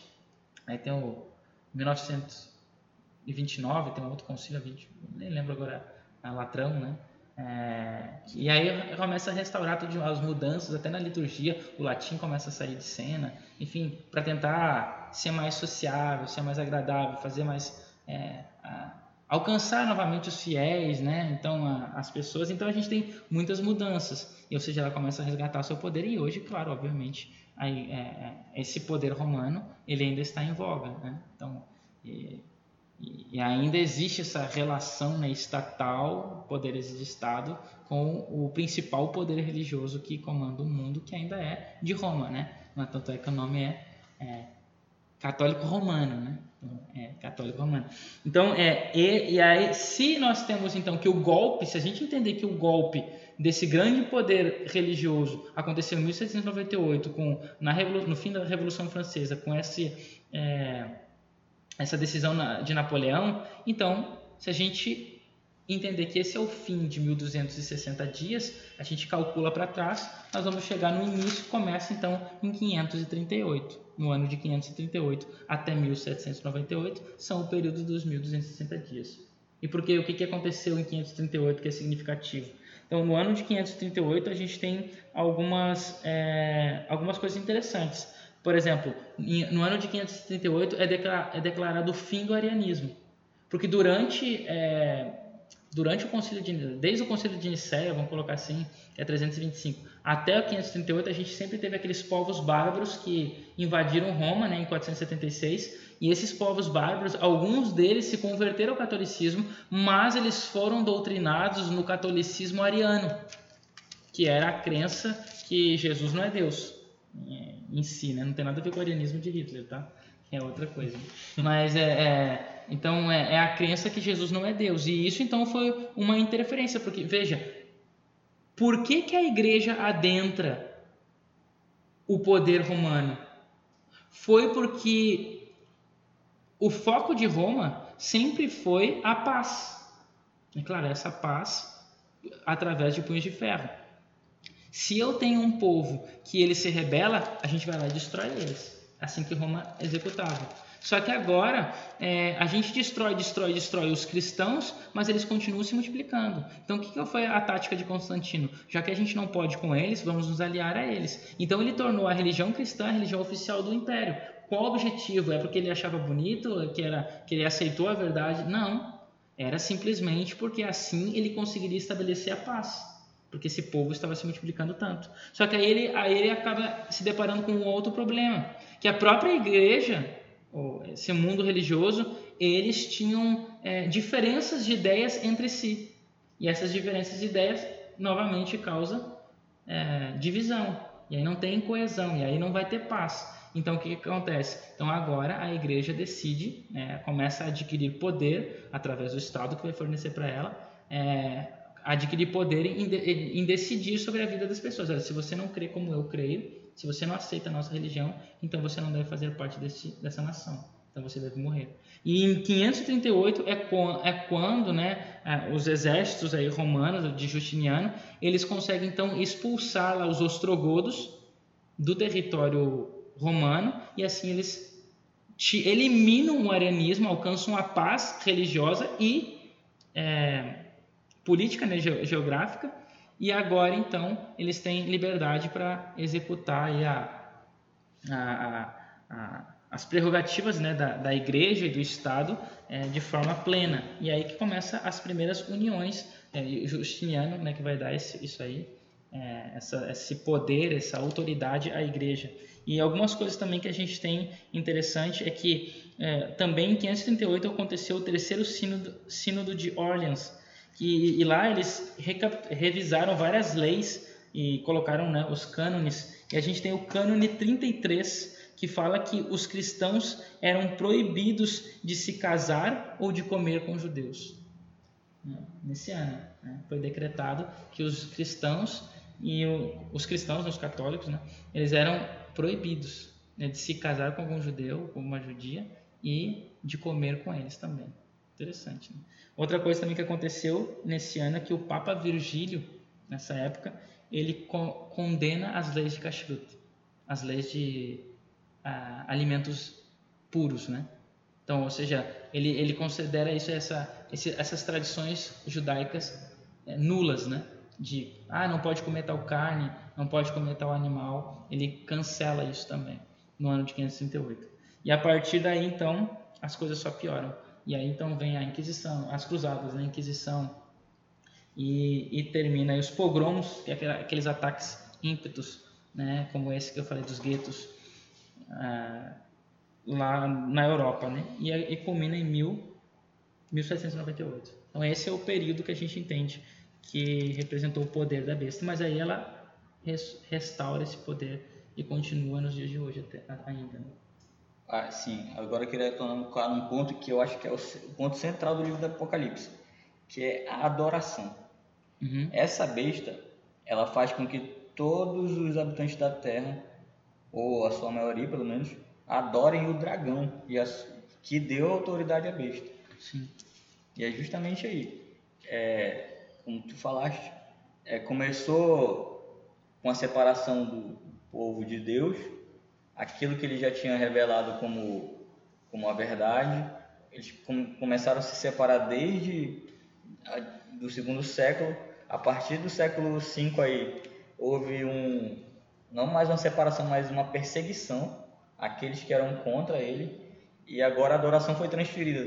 Aí tem o 1929, tem um outro concílio, 20, nem lembro agora, a Latrão, né? É, e aí começa a restaurar todas as mudanças, até na liturgia, o latim começa a sair de cena, enfim, para tentar ser mais sociável, ser mais agradável, fazer mais. É, a, alcançar novamente os fiéis, né? Então, a, as pessoas. Então, a gente tem muitas mudanças. E, ou seja, ela começa a resgatar seu poder. E hoje, claro, obviamente, aí, é, é, esse poder romano ele ainda está em voga, né? Então, e, e ainda existe essa relação né, estatal, poderes de Estado, com o principal poder religioso que comanda o mundo, que ainda é de Roma, né? Tanto é que o nome é, é católico romano, né? Então, é católico romano. Então, é, e, e aí, se nós temos então que o golpe, se a gente entender que o golpe desse grande poder religioso aconteceu em 1798, com, na no fim da Revolução Francesa, com esse, é, essa decisão de Napoleão, então, se a gente entender que esse é o fim de 1260 dias, a gente calcula para trás, nós vamos chegar no início, começa então em 538. No ano de 538 até 1798 são o período dos 1260 dias. E por que o que aconteceu em 538 que é significativo? Então, no ano de 538 a gente tem algumas é, algumas coisas interessantes. Por exemplo, no ano de 538 é, declarado, é declarado o fim do arianismo, porque durante é, durante o concílio de desde o concílio de Nicéia, vamos colocar assim, é 325, até o 538 a gente sempre teve aqueles povos bárbaros que invadiram Roma, né, em 476, e esses povos bárbaros, alguns deles se converteram ao catolicismo, mas eles foram doutrinados no catolicismo ariano, que era a crença que Jesus não é Deus. É, em si, né? Não tem nada a ver com o arianismo de Hitler, tá? É outra coisa. Mas é, é então é, é, a crença que Jesus não é Deus. E isso então foi uma interferência, porque veja, por que, que a igreja adentra o poder romano? Foi porque o foco de Roma sempre foi a paz. É claro, essa paz através de punhos de ferro. Se eu tenho um povo que ele se rebela, a gente vai lá e destrói eles. Assim que Roma executava. Só que agora é, a gente destrói, destrói, destrói os cristãos, mas eles continuam se multiplicando. Então o que, que foi a tática de Constantino? Já que a gente não pode com eles, vamos nos aliar a eles. Então ele tornou a religião cristã a religião oficial do império. Qual o objetivo? É porque ele achava bonito, que, era, que ele aceitou a verdade? Não. Era simplesmente porque assim ele conseguiria estabelecer a paz porque esse povo estava se multiplicando tanto. Só que aí ele, aí ele acaba se deparando com um outro problema, que a própria igreja esse mundo religioso, eles tinham é, diferenças de ideias entre si. E essas diferenças de ideias, novamente, causam é, divisão. E aí não tem coesão, e aí não vai ter paz. Então o que, que acontece? Então agora a igreja decide, é, começa a adquirir poder através do Estado que vai fornecer para ela, é, adquirir poder em, em, decidir sobre a vida das pessoas. Se você não crê como eu creio, se você não aceita a nossa religião, então você não deve fazer parte desse, dessa nação. Então você deve morrer. E em 538 é, é quando né, os exércitos aí romanos de Justiniano eles conseguem então expulsar lá os ostrogodos do território romano e assim eles eliminam o arianismo, alcançam a paz religiosa e é, política né, geográfica e agora, então, eles têm liberdade para executar a, a, a, as prerrogativas né, da, da igreja e do Estado é, de forma plena. E aí que começa as primeiras uniões. É, Justiniano né, que vai dar esse, isso aí, é, essa, esse poder, essa autoridade à igreja. E algumas coisas também que a gente tem interessante é que também em 538 aconteceu o terceiro sínodo, sínodo de Orleans, que, e lá eles revisaram várias leis e colocaram né, os cânones. E a gente tem o cânone 33, que fala que os cristãos eram proibidos de se casar ou de comer com judeus. Né, nesse ano né, foi decretado que os cristãos e o, os cristãos, os católicos, né, eles eram proibidos né, de se casar com algum judeu, com uma judia e de comer com eles também. Interessante. Né? Outra coisa também que aconteceu nesse ano é que o Papa Virgílio, nessa época, ele co condena as leis de kashrut, as leis de ah, alimentos puros, né? Então, ou seja, ele, ele considera isso essa, esse, essas tradições judaicas é, nulas, né? De ah, não pode comer tal carne, não pode comer tal animal. Ele cancela isso também no ano de 538. E a partir daí, então, as coisas só pioram. E aí então vem a Inquisição, as cruzadas, né? a Inquisição, e, e termina aí os pogroms, que é aqueles ataques ímpetos, né? como esse que eu falei dos guetos, ah, lá na Europa, né? e, e culmina em mil, 1798. Então esse é o período que a gente entende que representou o poder da besta, mas aí ela restaura esse poder e continua nos dias de hoje até, ainda. Né? Ah, sim. Agora eu queria tocar num ponto que eu acho que é o ponto central do livro do Apocalipse, que é a adoração. Uhum. Essa besta, ela faz com que todos os habitantes da Terra, ou a sua maioria pelo menos, adorem o dragão e as, que deu autoridade à besta. Sim. E é justamente aí, é, como tu falaste, é, começou com a separação do povo de Deus aquilo que ele já tinha revelado como, como a verdade, eles com, começaram a se separar desde a, do segundo século. A partir do século V aí houve um não mais uma separação, mas uma perseguição àqueles que eram contra ele. E agora a adoração foi transferida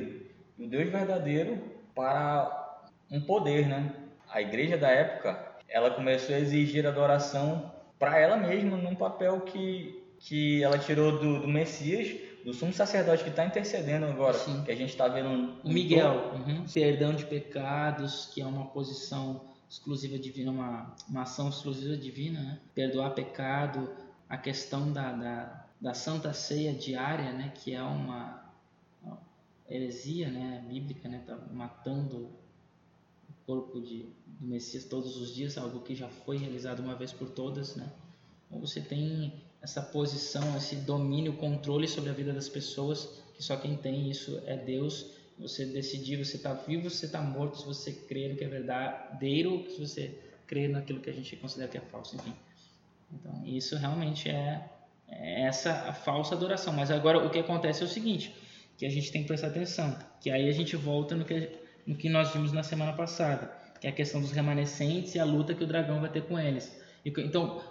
do Deus verdadeiro para um poder, né? A igreja da época, ela começou a exigir adoração para ela mesma num papel que que ela tirou do, do Messias, do sumo sacerdote que está intercedendo agora, Sim. que a gente está vendo. O Miguel, uhum. perdão de pecados, que é uma posição exclusiva divina, uma, uma ação exclusiva divina, né? perdoar pecado, a questão da, da, da Santa Ceia diária, né? que é uma, heresia né? bíblica, né? Tá matando o corpo de, do Messias todos os dias, algo que já foi realizado uma vez por todas. Né? Então você tem essa posição, esse domínio, controle sobre a vida das pessoas, que só quem tem isso é Deus. Você decidir, você está vivo, você está morto, se você crê no que é verdadeiro, se você crê naquilo que a gente considera que é falso, enfim. Então, isso realmente é, é essa a falsa adoração. Mas agora o que acontece é o seguinte, que a gente tem que prestar atenção, que aí a gente volta no que, no que nós vimos na semana passada, que é a questão dos remanescentes e a luta que o dragão vai ter com eles. Então,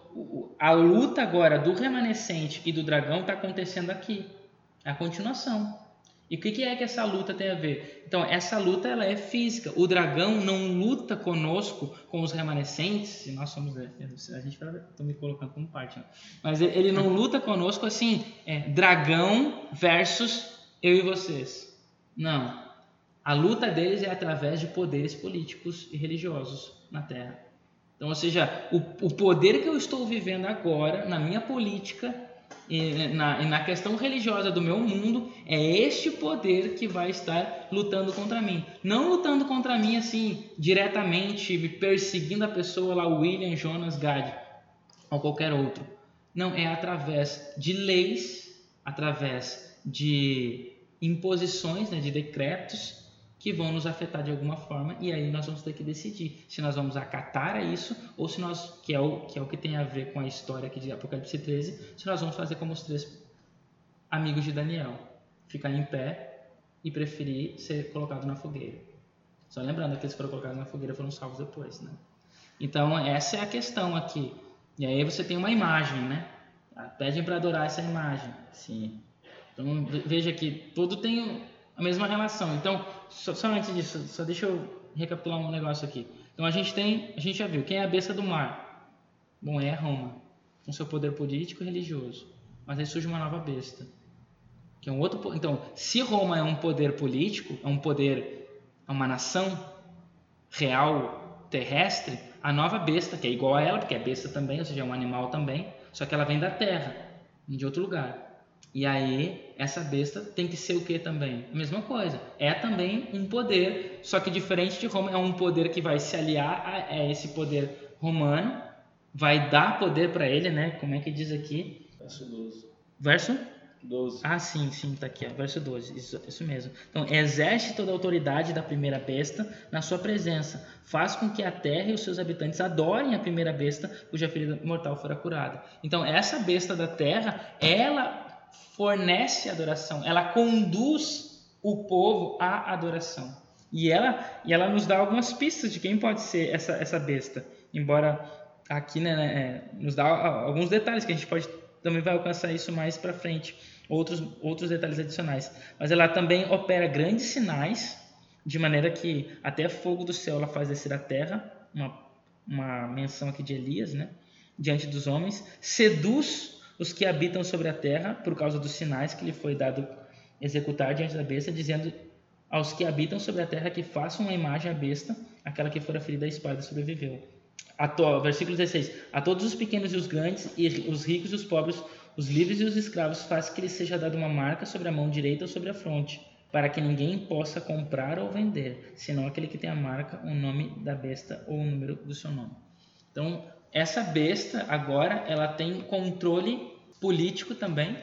a luta agora do remanescente e do dragão está acontecendo aqui. É a continuação. E o que é que essa luta tem a ver? Então, essa luta ela é física. O dragão não luta conosco com os remanescentes, se nós somos. A gente. Estou me colocando como parte. Né? Mas ele não luta conosco assim, é, dragão versus eu e vocês. Não. A luta deles é através de poderes políticos e religiosos na Terra. Então, ou seja, o, o poder que eu estou vivendo agora na minha política e na, e na questão religiosa do meu mundo é este poder que vai estar lutando contra mim. Não lutando contra mim assim, diretamente, perseguindo a pessoa lá, William Jonas Gad ou qualquer outro. Não, é através de leis, através de imposições, né, de decretos que vão nos afetar de alguma forma e aí nós vamos ter que decidir se nós vamos acatar a isso ou se nós, que é o que, é o que tem a ver com a história aqui de Apocalipse 13, se nós vamos fazer como os três amigos de Daniel, ficar em pé e preferir ser colocado na fogueira. Só lembrando que eles foram colocados na fogueira foram salvos depois, né? Então essa é a questão aqui. E aí você tem uma imagem, né? Pedem para adorar essa imagem. Sim. Então veja que tudo tem a mesma relação. Então, só, só, antes disso, só deixa eu recapitular um negócio aqui. Então a gente tem, a gente já viu, quem é a besta do mar? Bom, é Roma, com seu poder político e religioso. Mas aí surge uma nova besta, que é um outro. Então, se Roma é um poder político, é um poder, é uma nação real, terrestre, a nova besta, que é igual a ela, porque é besta também, ou seja, é um animal também, só que ela vem da terra, de outro lugar. E aí, essa besta tem que ser o que também? A mesma coisa. É também um poder, só que diferente de Roma, é um poder que vai se aliar a, a esse poder romano, vai dar poder para ele, né? Como é que diz aqui? Verso 12. Verso 12. Ah, sim, sim, tá aqui, ó, verso 12, isso, isso mesmo. Então, exerce toda a autoridade da primeira besta na sua presença, faz com que a terra e os seus habitantes adorem a primeira besta cuja ferida mortal fora curada. Então, essa besta da terra, ela fornece adoração, ela conduz o povo à adoração. E ela, e ela nos dá algumas pistas de quem pode ser essa, essa besta, embora aqui né, é, nos dá alguns detalhes que a gente pode também vai alcançar isso mais para frente, outros, outros detalhes adicionais. Mas ela também opera grandes sinais, de maneira que até fogo do céu ela faz descer a terra, uma, uma menção aqui de Elias, né? diante dos homens, seduz os que habitam sobre a terra por causa dos sinais que lhe foi dado executar diante da besta, dizendo aos que habitam sobre a terra que façam uma imagem à besta, aquela que fora ferida a espada sobreviveu a to, versículo 16: A todos os pequenos e os grandes, e os ricos e os pobres, os livres e os escravos, faz que lhes seja dada uma marca sobre a mão direita ou sobre a fronte, para que ninguém possa comprar ou vender, senão aquele que tem a marca, o nome da besta ou o número do seu nome. Então, essa besta agora ela tem controle político também,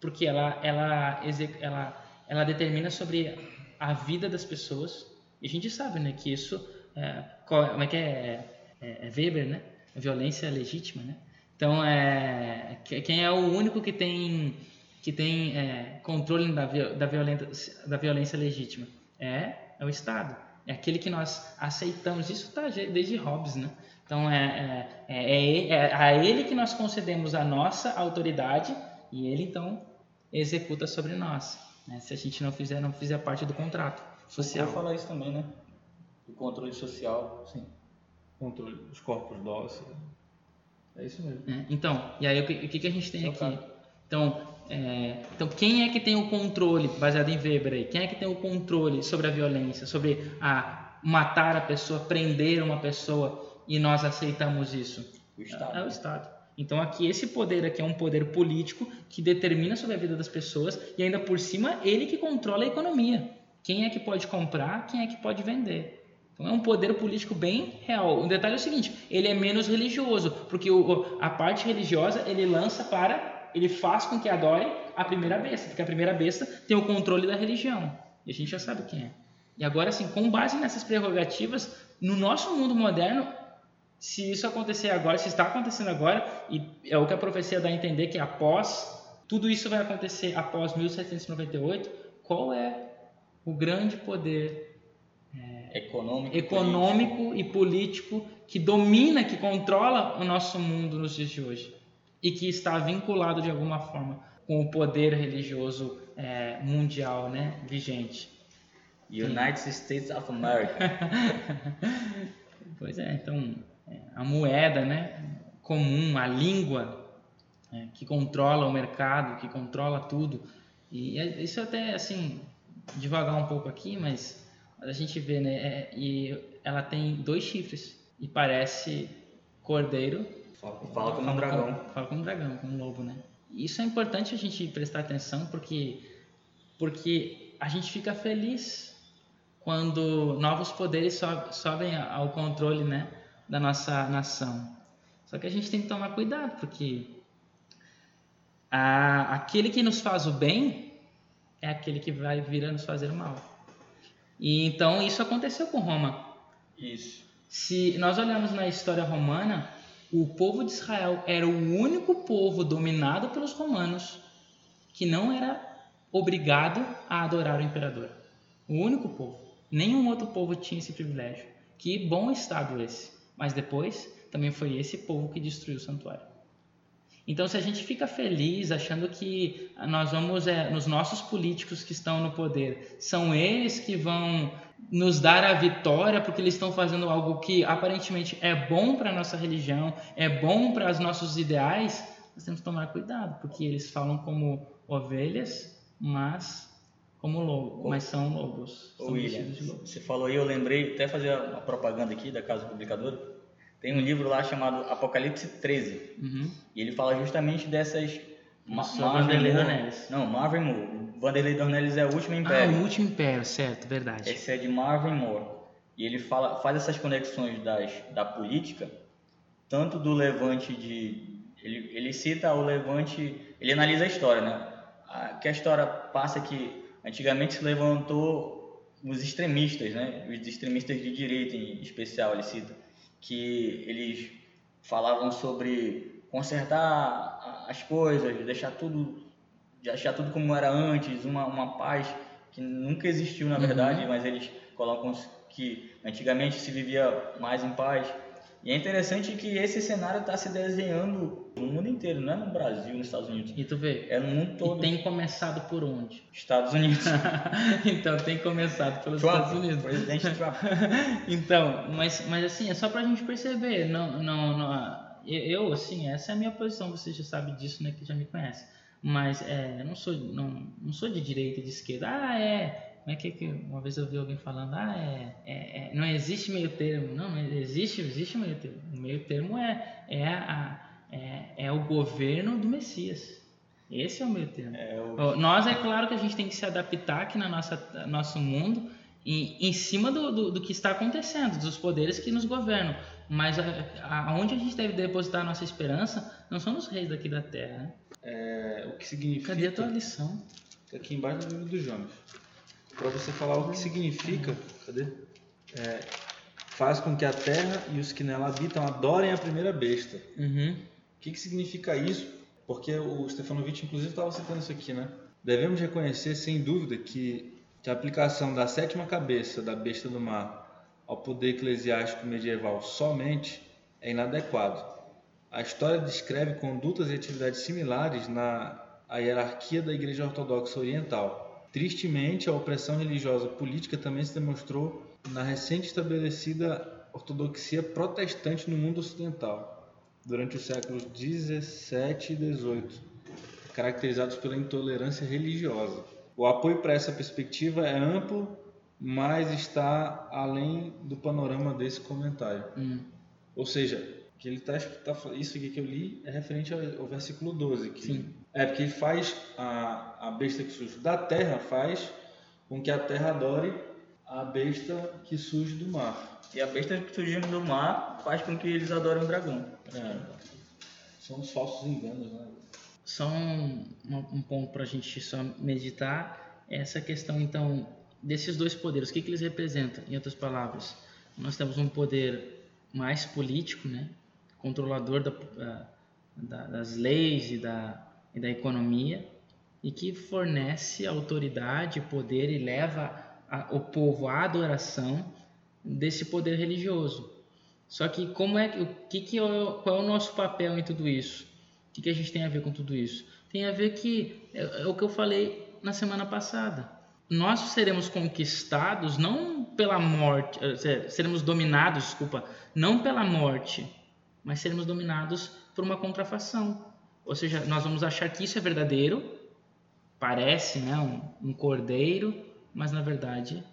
porque ela ela ela ela determina sobre a vida das pessoas. E a gente sabe, né, que isso é, como é que é é, é Weber, né? Violência legítima, né? Então, é, quem é o único que tem, que tem é, controle da, da, violência, da violência legítima? É, é o Estado. É aquele que nós aceitamos. Isso está desde Hobbes, né? Então, é, é, é, é, a ele que nós concedemos a nossa autoridade e ele, então, executa sobre nós. Né? Se a gente não fizer, não fizer parte do contrato social. Eu vou falar isso também, né? O controle social, sim controle dos corpos dóceis. É isso mesmo. É, então, e aí o que, o que, a gente tem aqui? Então, é, então, quem é que tem o controle, baseado em Weber aí, quem é que tem o controle sobre a violência, sobre a matar a pessoa, prender uma pessoa e nós aceitamos isso? O Estado. É, é o Estado. Então aqui esse poder aqui é um poder político que determina sobre a vida das pessoas e ainda por cima ele que controla a economia. Quem é que pode comprar, quem é que pode vender. Então é um poder político bem real. O detalhe é o seguinte: ele é menos religioso, porque o, a parte religiosa ele lança para, ele faz com que adore a primeira besta, porque a primeira besta tem o controle da religião. E a gente já sabe quem é. E agora, assim, com base nessas prerrogativas, no nosso mundo moderno, se isso acontecer agora, se está acontecendo agora, e é o que a profecia dá a entender que após, tudo isso vai acontecer após 1798, qual é o grande poder econômico, econômico político. e político que domina, que controla o nosso mundo nos dias de hoje e que está vinculado de alguma forma com o poder religioso é, mundial, né, vigente. United States of America. pois é, então é, a moeda, né, comum, a língua é, que controla o mercado, que controla tudo. E é, isso até assim devagar um pouco aqui, mas a gente vê, né? É, e ela tem dois chifres e parece cordeiro. Fala, fala como um dragão. Como, fala como um dragão, como um lobo, né? Isso é importante a gente prestar atenção porque porque a gente fica feliz quando novos poderes so, sobem ao controle, né, da nossa nação. Só que a gente tem que tomar cuidado porque a, aquele que nos faz o bem é aquele que vai vir a nos fazer o mal. E então isso aconteceu com Roma. Isso. Se nós olharmos na história romana, o povo de Israel era o único povo dominado pelos romanos que não era obrigado a adorar o imperador. O único povo. Nenhum outro povo tinha esse privilégio. Que bom estado esse. Mas depois também foi esse povo que destruiu o santuário. Então, se a gente fica feliz achando que nós vamos, é, nos nossos políticos que estão no poder, são eles que vão nos dar a vitória porque eles estão fazendo algo que aparentemente é bom para a nossa religião, é bom para os nossos ideais, nós temos que tomar cuidado, porque eles falam como ovelhas, mas como lobo, mas são lobos. São William, você falou aí, eu lembrei, até fazer uma propaganda aqui da Casa Publicadora. Tem um livro lá chamado Apocalipse 13. Uhum. E ele fala justamente dessas. Ma Vanderlei Dornelles. Não, Marvin Moore. Vanderlei Dornelles é o último império. Ah, o último império, certo, verdade. Esse é de Marvin Moore. E ele fala, faz essas conexões das, da política, tanto do levante de. Ele, ele cita o levante, ele analisa a história, né? A, que a história passa que antigamente se levantou os extremistas, né? Os extremistas de direita em especial, ele cita, que eles falavam sobre consertar as coisas, deixar tudo, deixar tudo como era antes, uma, uma paz que nunca existiu na verdade, uhum. mas eles colocam que antigamente se vivia mais em paz. E é interessante que esse cenário está se desenhando no mundo inteiro, não é no Brasil, nos Estados Unidos. E tu vê? É no mundo todo. E tem começado por onde? Estados Unidos. então tem começado pelos Trump, Estados Unidos. Presidente Trump. então, mas, mas assim, é só pra gente perceber. Não, não, não, eu, assim, essa é a minha posição, você já sabe disso, né? Que já me conhece. Mas é, eu não sou, não, não sou de direita e de esquerda. Ah, é como é que, que uma vez eu vi alguém falando, ah, é, é, é, não existe meio termo. Não, não existe, existe meio termo. O meio termo é, é, a, é, é o governo do Messias. Esse é o meio termo. É o... Nós, é claro que a gente tem que se adaptar aqui no nosso mundo em, em cima do, do, do, que está acontecendo, dos poderes que nos governam. Mas aonde a, a, gente deve depositar a nossa esperança não são nos reis daqui da terra. Né? É, o que significa. Cadê a tua lição? Aqui embaixo do livro dos Jones para você falar o que significa, cadê? É, faz com que a terra e os que nela habitam adorem a primeira besta. Uhum. O que, que significa isso? Porque o Stefanovic, inclusive, estava citando isso aqui, né? Devemos reconhecer, sem dúvida, que, que a aplicação da sétima cabeça da besta do mar ao poder eclesiástico medieval somente é inadequado. A história descreve condutas e atividades similares na hierarquia da Igreja Ortodoxa Oriental Tristemente, a opressão religiosa política também se demonstrou na recente estabelecida ortodoxia protestante no mundo ocidental, durante os séculos 17 e 18, caracterizados pela intolerância religiosa. O apoio para essa perspectiva é amplo, mas está além do panorama desse comentário. Hum. Ou seja, que ele tá, tá, isso aqui que eu li é referente ao, ao versículo 12. Que Sim. É porque ele faz a, a besta que surge da terra, faz com que a terra adore a besta que surge do mar. E a besta que surge do mar faz com que eles adorem o dragão. É. São os falsos enganos, né? Só um, um ponto para a gente só meditar essa questão então desses dois poderes. O que, que eles representam? Em outras palavras, nós temos um poder mais político, né? controlador da, da, das leis e da, e da economia e que fornece autoridade, poder e leva a, o povo à adoração desse poder religioso. Só que como é o que, que é, qual é o nosso papel em tudo isso? O que, que a gente tem a ver com tudo isso? Tem a ver que é, é o que eu falei na semana passada. Nós seremos conquistados não pela morte, eh, seremos dominados, desculpa, não pela morte, mas seremos dominados por uma contrafação. Ou seja, nós vamos achar que isso é verdadeiro, parece né, um, um cordeiro, mas na verdade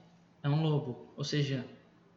é um lobo. Ou seja,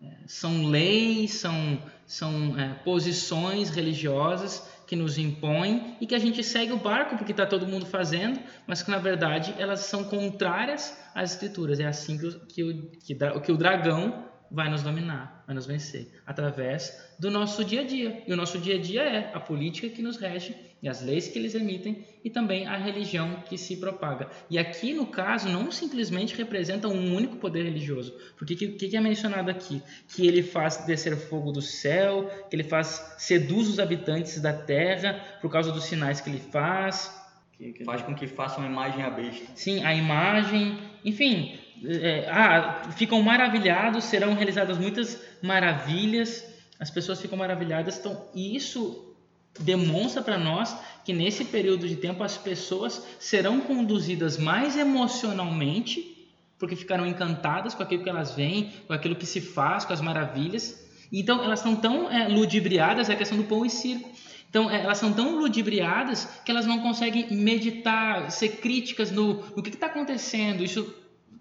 é, são leis, são, são é, posições religiosas que nos impõem e que a gente segue o barco porque está todo mundo fazendo, mas que na verdade elas são contrárias às escrituras. É assim que o, que o, que, que o dragão vai nos dominar, vai nos vencer, através do nosso dia a dia. E o nosso dia a dia é a política que nos rege e as leis que eles emitem e também a religião que se propaga. E aqui, no caso, não simplesmente representa um único poder religioso, porque o que, que, é mencionado aqui? Que ele faz descer fogo do céu, que ele faz seduz os habitantes da terra por causa dos sinais que ele faz. Que, que faz com que façam uma imagem à besta. Sim, a imagem, enfim, é, ah, ficam maravilhados, serão realizadas muitas maravilhas, as pessoas ficam maravilhadas, então isso demonstra para nós que nesse período de tempo as pessoas serão conduzidas mais emocionalmente, porque ficaram encantadas com aquilo que elas veem, com aquilo que se faz, com as maravilhas. Então elas estão tão é, ludibriadas, é a questão do pão e circo. Então é, elas são tão ludibriadas que elas não conseguem meditar, ser críticas no, no que está acontecendo. Isso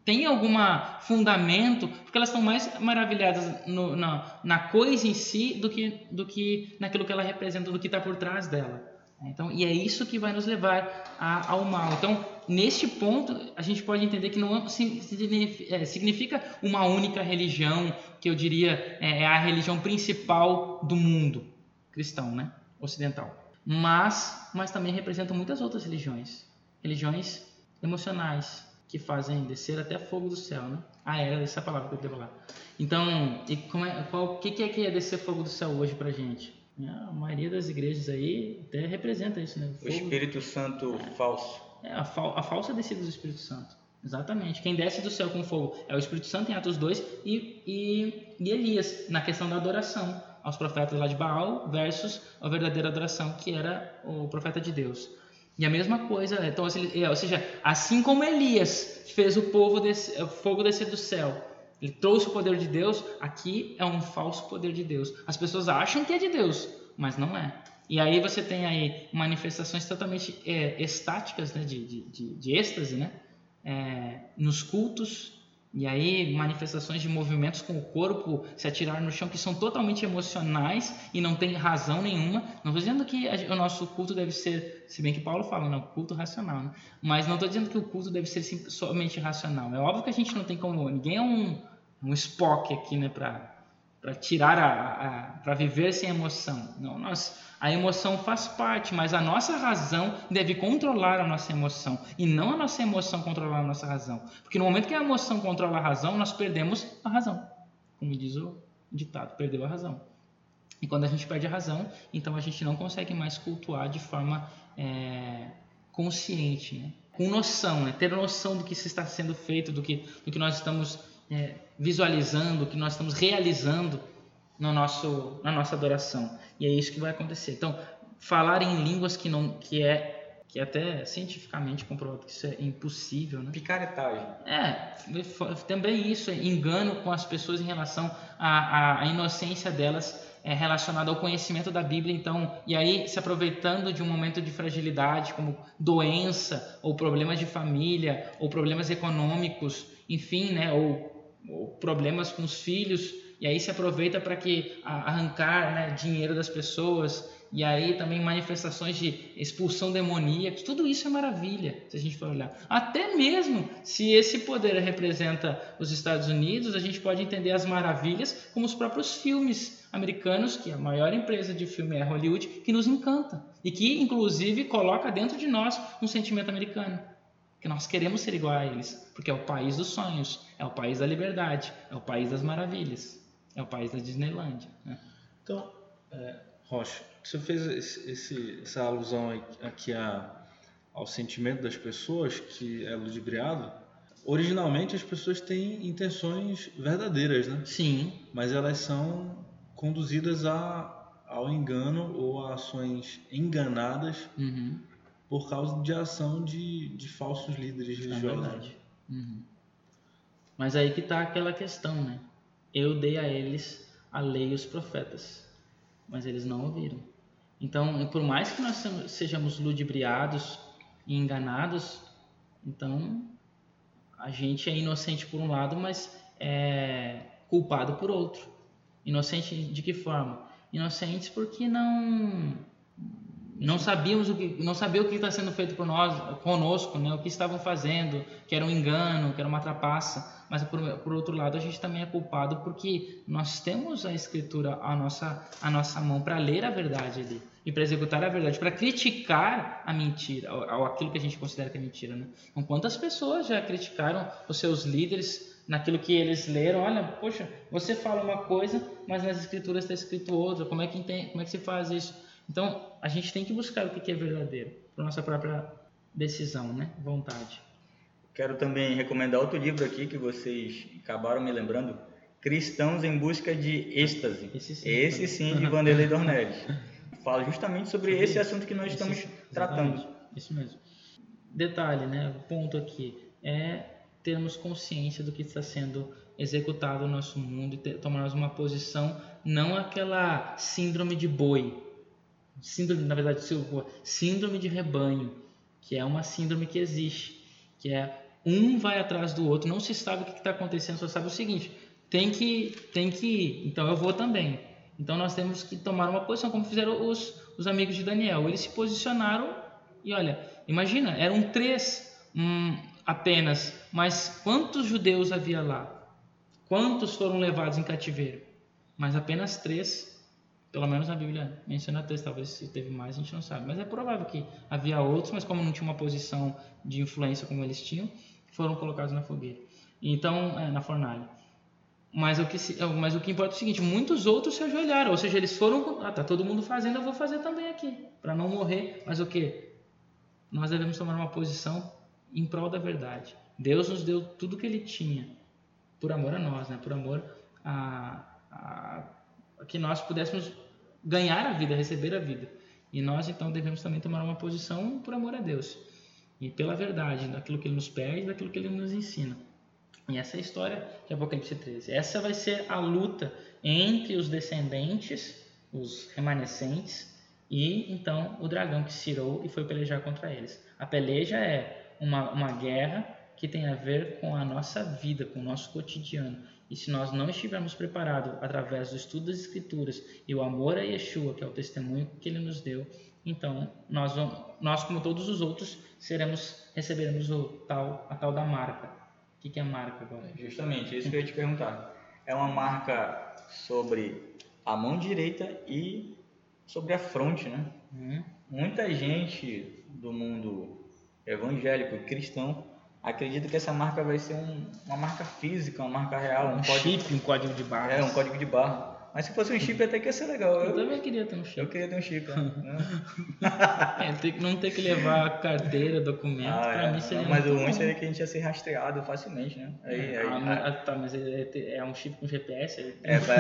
tem algum fundamento, porque elas estão mais maravilhadas no, na, na coisa em si do que, do que naquilo que ela representa, do que está por trás dela. Então, e é isso que vai nos levar a, ao mal. Então, neste ponto, a gente pode entender que não é, significa uma única religião, que eu diria é, é a religião principal do mundo cristão, né? Ocidental. Mas, mas também representa muitas outras religiões. Religiões emocionais, que fazem descer até fogo do céu, né? Ah, era essa palavra que eu devo lá. Então, e como é, qual, o que, é que é descer fogo do céu hoje pra gente? É, a maioria das igrejas aí até representa isso, né? Fogo, o Espírito Santo é, falso. É, a, fal, a falsa descida do Espírito Santo. Exatamente. Quem desce do céu com fogo é o Espírito Santo em Atos 2 e, e, e Elias, na questão da adoração aos profetas lá de Baal versus a verdadeira adoração, que era o profeta de Deus. E a mesma coisa, então, é, ou seja, assim como Elias fez o povo desse, o fogo descer do céu, ele trouxe o poder de Deus, aqui é um falso poder de Deus. As pessoas acham que é de Deus, mas não é. E aí você tem aí manifestações totalmente é, estáticas, né, de, de, de, de êxtase, né, é, nos cultos, e aí, manifestações de movimentos com o corpo se atirar no chão que são totalmente emocionais e não tem razão nenhuma. Não estou dizendo que o nosso culto deve ser, se bem que Paulo fala, não, culto racional, né? Mas não estou dizendo que o culto deve ser somente racional. É óbvio que a gente não tem como. Ninguém é um, um Spock aqui, né, para tirar a, a para viver sem emoção. Não, nós a emoção faz parte, mas a nossa razão deve controlar a nossa emoção e não a nossa emoção controlar a nossa razão. Porque no momento que a emoção controla a razão, nós perdemos a razão. Como diz o ditado, perdeu a razão. E quando a gente perde a razão, então a gente não consegue mais cultuar de forma é, consciente, né? com noção, né? ter noção do que se está sendo feito, do que, do que nós estamos é, visualizando, do que nós estamos realizando no nosso, na nossa adoração. E é isso que vai acontecer. Então, falar em línguas que não que é que é até cientificamente comprovado que isso é impossível, né? Picaretagem. É, também isso, é engano com as pessoas em relação à, à inocência delas é, relacionada ao conhecimento da Bíblia, então, e aí se aproveitando de um momento de fragilidade, como doença, ou problemas de família, ou problemas econômicos, enfim, né, ou problemas com os filhos, e aí se aproveita para que arrancar né, dinheiro das pessoas e aí também manifestações de expulsão demoníaca, tudo isso é maravilha, se a gente for olhar. Até mesmo se esse poder representa os Estados Unidos, a gente pode entender as maravilhas como os próprios filmes americanos, que a maior empresa de filme é Hollywood, que nos encanta e que inclusive coloca dentro de nós um sentimento americano. Que nós queremos ser igual a eles, porque é o país dos sonhos, é o país da liberdade, é o país das maravilhas. É o país da Disneylândia. Né? Então, é, Rocha, você fez esse, esse, essa alusão aqui a, ao sentimento das pessoas que é ludibriado. Originalmente as pessoas têm intenções verdadeiras, né? Sim. Mas elas são conduzidas a, ao engano ou a ações enganadas uhum. Por causa de ação de, de falsos líderes é religiosos. É verdade. Uhum. Mas aí que está aquela questão, né? Eu dei a eles a lei e os profetas, mas eles não ouviram. Então, por mais que nós sejamos ludibriados e enganados, então a gente é inocente por um lado, mas é culpado por outro. Inocente de que forma? Inocentes porque não não sabíamos o que não sabia o que está sendo feito por nós conosco né? O que estavam fazendo que era um engano que era uma trapaça. Mas por, por outro lado a gente também é culpado porque nós temos a escritura a nossa a nossa mão para ler a verdade ali e para executar a verdade para criticar a mentira ou, aquilo que a gente considera que é mentira né? Então, quantas pessoas já criticaram os seus líderes naquilo que eles leram? Olha poxa você fala uma coisa mas nas escrituras está escrito outra. Como é que como é que se faz isso então, a gente tem que buscar o que é verdadeiro para nossa própria decisão, né? Vontade. Quero também recomendar outro livro aqui que vocês acabaram me lembrando, Cristãos em Busca de Êxtase. Esse sim, esse sim de Vanderlei Dornelles. Fala justamente sobre esse assunto que nós esse, estamos tratando. Isso mesmo. Detalhe, né? Ponto aqui é termos consciência do que está sendo executado no nosso mundo e tomarmos uma posição, não aquela síndrome de boi, síndrome, na verdade, síndrome de rebanho, que é uma síndrome que existe, que é um vai atrás do outro, não se sabe o que está acontecendo, só sabe o seguinte: tem que, tem que ir, então eu vou também. Então nós temos que tomar uma posição, como fizeram os, os amigos de Daniel. Eles se posicionaram e olha, imagina, eram três hum, apenas, mas quantos judeus havia lá? Quantos foram levados em cativeiro? Mas apenas três pelo menos na Bíblia menciona três, talvez se teve mais a gente não sabe. Mas é provável que havia outros, mas como não tinha uma posição de influência como eles tinham, foram colocados na fogueira. Então, é, na fornalha. Mas o, que se, é, mas o que importa é o seguinte: muitos outros se ajoelharam, ou seja, eles foram. Ah, tá todo mundo fazendo, eu vou fazer também aqui, para não morrer. Mas o que? Nós devemos tomar uma posição em prol da verdade. Deus nos deu tudo que Ele tinha, por amor a nós, né? por amor a, a, a que nós pudéssemos ganhar a vida, receber a vida. E nós então devemos também tomar uma posição por amor a Deus e pela verdade, daquilo que ele nos pede, daquilo que ele nos ensina. E essa é a história de Apocalipse 13. Essa vai ser a luta entre os descendentes, os remanescentes, e então o dragão que se irou e foi pelejar contra eles. A peleja é uma, uma guerra que tem a ver com a nossa vida, com o nosso cotidiano. E se nós não estivermos preparados através do estudo das Escrituras e o amor a Yeshua, que é o testemunho que ele nos deu, então nós, vamos, nós como todos os outros, seremos receberemos o tal, a tal da marca. O que, que é marca agora? Justamente, isso que eu ia te perguntar. É uma marca sobre a mão direita e sobre a fronte, né? Uhum. Muita gente do mundo evangélico cristão acredito que essa marca vai ser um, uma marca física, uma marca real. Um, um código, chip, um código de barra. É, um código de barra. Mas se fosse um chip até que ia ser legal. Eu, eu também queria ter um chip. Eu queria ter um chip. né? é, ter, não ter que levar carteira, documento, ah, pra é. mim seria não, Mas o ruim seria que a gente ia ser rastreado facilmente, né? Aí, é, aí, ah, aí, tá, mas é, é, um chip com GPS? É, vai.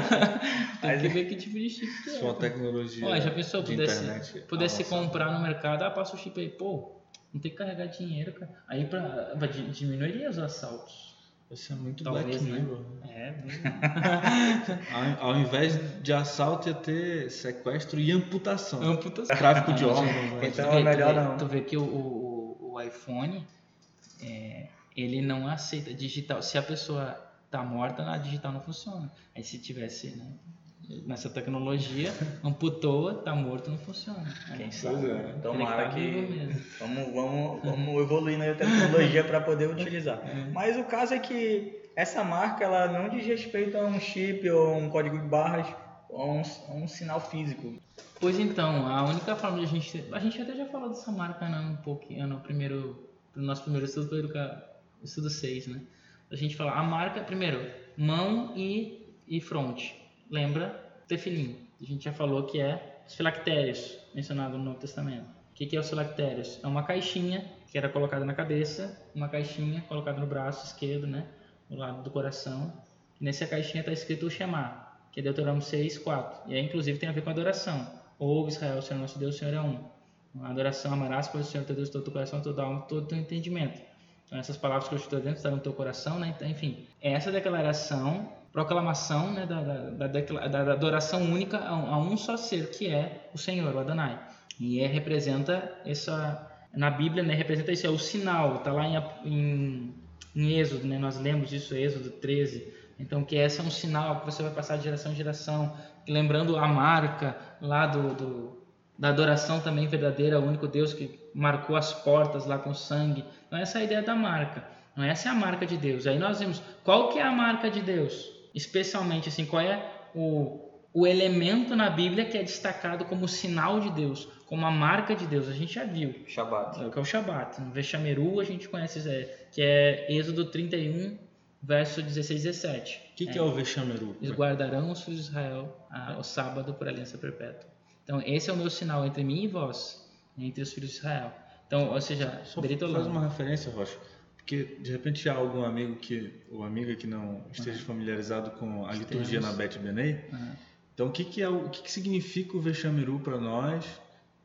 Tem que ver que tipo de chip que é. Sua tecnologia. Olha, já pensou, pudesse, pudesse comprar no mercado, ah, passa o chip aí, pô não tem que carregar dinheiro, cara. Aí pra, pra diminuiria os assaltos. Isso é muito Talvez, Black Mirror. Né? É, ao, ao, invés de assalto ia ter sequestro e amputação. Amputação. Tráfico de órgãos. Né? Então é melhor tu não. Tu vê que o, o, o iPhone, é, ele não aceita digital. Se a pessoa tá morta, a digital não funciona. Aí se tivesse, né? Nessa tecnologia, amputou, tá morto, não funciona. Quem sabe? É. Tomara tá que. Vamos, vamos, vamos evoluir na tecnologia para poder utilizar. É. Mas o caso é que essa marca ela não diz respeito a um chip ou um código de barras ou um, um sinal físico. Pois então, a única forma de a gente. A gente até já falou dessa marca né, um pouquinho no primeiro. No nosso primeiro estudo foi estudo 6, né? A gente fala a marca, primeiro, mão e, e fronte lembra tefilim. A gente já falou que é os filactérios, mencionado no Novo Testamento. O que, que é os filactérios? É uma caixinha que era colocada na cabeça, uma caixinha colocada no braço esquerdo, né, do lado do coração. nessa caixinha está escrito o Shema, que é Deuteronômio 6, 4. E aí, inclusive, tem a ver com adoração. Ouve Israel, o Senhor nosso Deus, o Senhor é um. A adoração amarás pelo Senhor teu Deus todo o coração, toda a alma, todo o teu entendimento. Então, essas palavras que eu estou dentro estão no teu coração, né? Então, enfim, essa declaração proclamação né, da, da, da, da, adoração única a um, a um, só ser, que é o Senhor, o Adonai. E é, representa essa, na Bíblia, né, representa isso, é o sinal, está lá em, em, em, Êxodo, né, nós lemos isso, Êxodo 13. Então, que esse é um sinal que você vai passar de geração em geração, lembrando a marca lá do, do da adoração também verdadeira ao único Deus que marcou as portas lá com sangue. Então, essa é a ideia da marca. Não essa é a marca de Deus. Aí nós vemos qual que é a marca de Deus especialmente assim, qual é o, o elemento na Bíblia que é destacado como sinal de Deus, como a marca de Deus. A gente já viu. Shabat. É, que é o Shabat. No Vexameru a gente conhece, é, que é Êxodo 31, verso 16 e 17. O que, que é, é, o Vexameru? Eles guardarão os filhos de Israel a, o sábado por aliança perpétua. Então, esse é o meu sinal entre mim e vós, entre os filhos de Israel. Então, ou seja, Só faz uma referência, Rocha. Porque de repente há algum amigo que ou amiga que não esteja uhum. familiarizado com a liturgia na Bet Benei. Uhum. Então o que que é o, que, que significa o Vexamiru para nós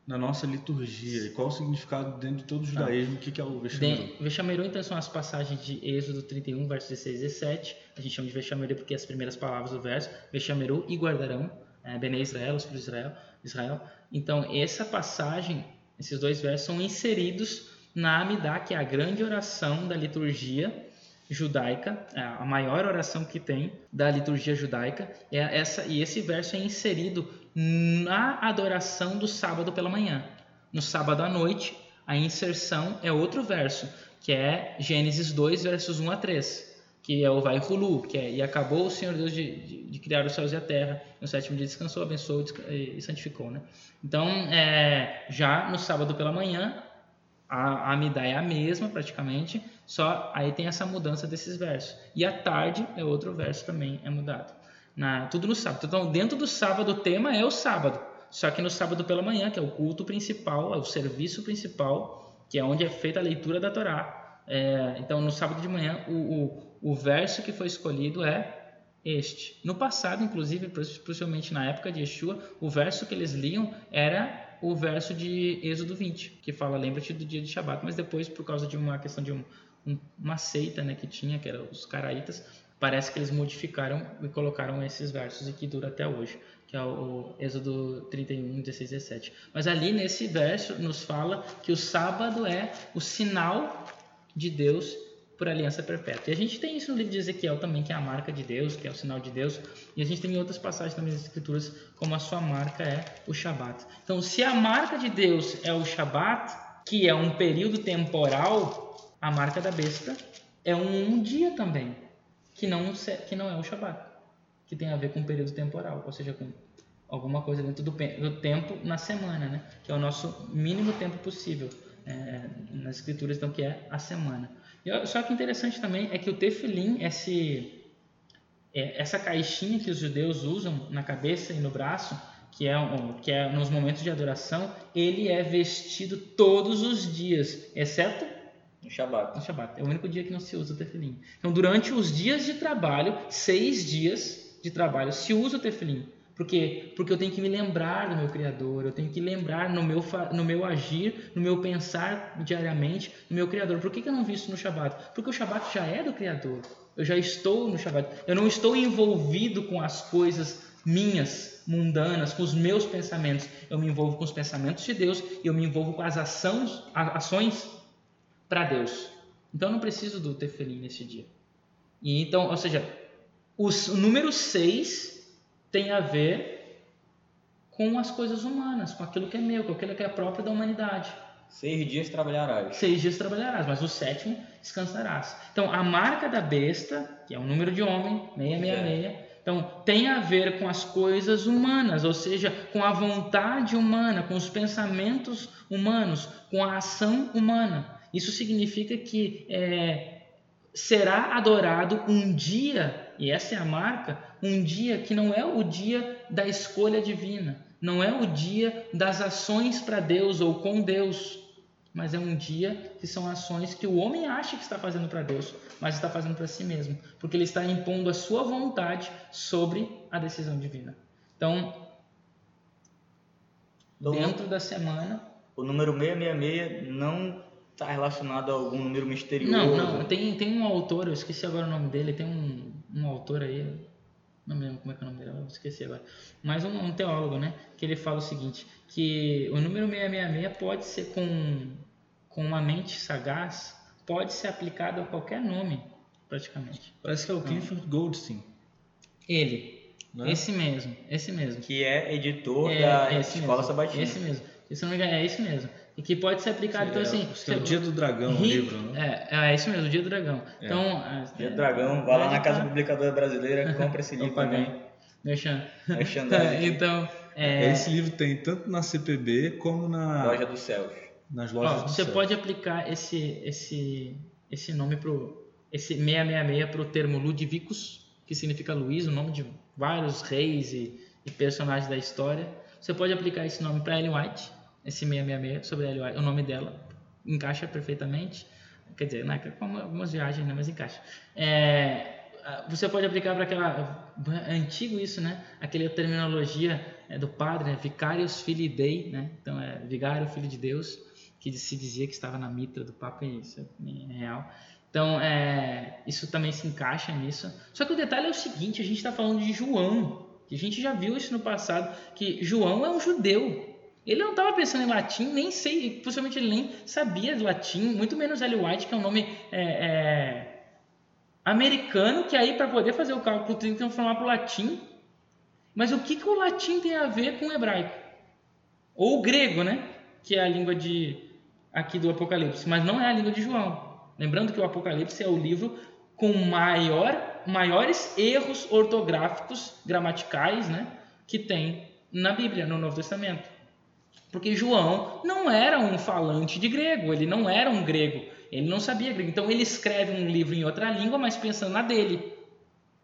na nossa liturgia e qual o significado dentro de todo o judaísmo? Ah. O que que é o Vexamiru? Vexamiru então são as passagens de Êxodo 31 versos 16 e 17. A gente chama de Vexamiru porque as primeiras palavras do verso Vexamiru e guardarão é, Benei Israel, os filhos de Israel, Israel. Então essa passagem, esses dois versos são inseridos na Amidá, que é a grande oração da liturgia judaica, é a maior oração que tem da liturgia judaica, é essa e esse verso é inserido na adoração do sábado pela manhã. No sábado à noite, a inserção é outro verso, que é Gênesis 2, versos 1 a 3, que é o vai hulu, que é e acabou o Senhor Deus de, de, de, criar os céus e a terra, no sétimo dia descansou, abençoou e santificou, né? Então, é, já no sábado pela manhã, a, a é a mesma praticamente, só aí tem essa mudança desses versos. E a tarde é outro verso também é mudado. Na, tudo no sábado. Então, dentro do sábado, o tema é o sábado. Só que no sábado pela manhã, que é o culto principal, é o serviço principal, que é onde é feita a leitura da Torá. É, então, no sábado de manhã, o, o, o verso que foi escolhido é este. No passado, inclusive, possivelmente na época de Yeshua, o verso que eles liam era o verso de Êxodo 20, que fala lembra-te do dia de Shabat, mas depois por causa de uma questão de um, um, uma seita, né, que tinha, que eram os caraitas, parece que eles modificaram e colocaram esses versos e que dura até hoje, que é o, o Êxodo 31, 16 17. Mas ali nesse verso nos fala que o sábado é o sinal de Deus por aliança perpétua. E a gente tem isso no livro de Ezequiel também, que é a marca de Deus, que é o sinal de Deus. E a gente tem em outras passagens também das Escrituras, como a sua marca é o Shabat. Então, se a marca de Deus é o Shabat, que é um período temporal, a marca da besta é um, dia também, que não, que não é o Shabat, que tem a ver com um período temporal, ou seja, com alguma coisa dentro do, do tempo na semana, né? que é o nosso mínimo tempo possível é, nas Escrituras, então, que é a semana. Só que interessante também é que o tefilim, esse, é, essa caixinha que os judeus usam na cabeça e no braço, que é, que é nos momentos de adoração, ele é vestido todos os dias, exceto no Shabat. No Shabat. É o único dia que não se usa o tefilim. Então, durante os dias de trabalho, seis dias de trabalho, se usa o tefilim. Por quê? Porque eu tenho que me lembrar do meu Criador, eu tenho que lembrar no meu, no meu agir, no meu pensar diariamente, no meu Criador. Por que, que eu não vi isso no Shabat? Porque o Shabat já é do Criador. Eu já estou no Shabat. Eu não estou envolvido com as coisas minhas, mundanas, com os meus pensamentos. Eu me envolvo com os pensamentos de Deus e eu me envolvo com as ações, ações para Deus. Então eu não preciso do tefelim nesse dia. E então, ou seja, os, o número 6 tem a ver com as coisas humanas, com aquilo que é meu, com aquilo que é próprio da humanidade. Seis dias trabalharás. Seis dias trabalharás, mas o sétimo descansarás. Então, a marca da besta, que é o número de homem, 666, é. então tem a ver com as coisas humanas, ou seja, com a vontade humana, com os pensamentos humanos, com a ação humana. Isso significa que é, será adorado um dia, e essa é a marca, um dia que não é o dia da escolha divina, não é o dia das ações para Deus ou com Deus, mas é um dia que são ações que o homem acha que está fazendo para Deus, mas está fazendo para si mesmo, porque ele está impondo a sua vontade sobre a decisão divina. Então, então dentro da semana. O número 666 não está relacionado a algum número misterioso? Não, não. Tem, tem um autor, eu esqueci agora o nome dele, tem um, um autor aí, não me lembro como é que é o nome dele, eu esqueci agora, mas um, um, teólogo, né, que ele fala o seguinte, que o número 666 pode ser com, com uma mente sagaz, pode ser aplicado a qualquer nome, praticamente. Parece que é o Clifford Goldstein. Ele, é? esse mesmo, esse mesmo. Que é editor é, da Escola mesmo, Sabatina. Esse mesmo, se não me engano, é esse mesmo e que pode ser aplicado. então, assim, é, é o Dia do Dragão, o livro, né? É, é isso mesmo, o Dia do Dragão. É. Então, é, Dia do Dragão, vai lá na Casa Publicadora Brasileira, compra esse livro também. Merchan. então, é... Esse livro tem tanto na CPB como na Loja dos Céus. Nas lojas Ó, do Você céu. pode aplicar esse esse esse nome pro esse 666 para o termo Ludvicus, que significa Luiz, o nome de vários reis e, e personagens da história. Você pode aplicar esse nome para Ellen White, esse 666 sobre a o nome dela encaixa perfeitamente. Quer dizer, né, como algumas viagens, né, mas encaixa. É, você pode aplicar para aquela é antigo isso, né? Aquela terminologia é, do padre, né? Vicarius Filii Dei, né? Então é Vigário Filho de Deus, que se dizia que estava na mitra do Papa e isso é real. Então é, isso também se encaixa nisso. Só que o detalhe é o seguinte: a gente está falando de João, que a gente já viu isso no passado, que João é um judeu Ele não estava pensando em latim, nem sei, possivelmente ele nem sabia de latim, muito menos L. White, que é um nome é, é, americano, que aí para poder fazer o cálculo tem que transformar para o latim. Mas o que, que o latim tem a ver com o hebraico? Ou o grego, né? Que é a língua de aqui do Apocalipse, mas não é a língua de João. Lembrando que o Apocalipse é o livro com maior, maiores erros ortográficos, gramaticais, né? Que tem na Bíblia, no Novo Testamento. Porque João não era um falante de grego, ele não era um grego, ele não sabia grego. Então ele escreve um livro em outra língua, mas pensando na dele.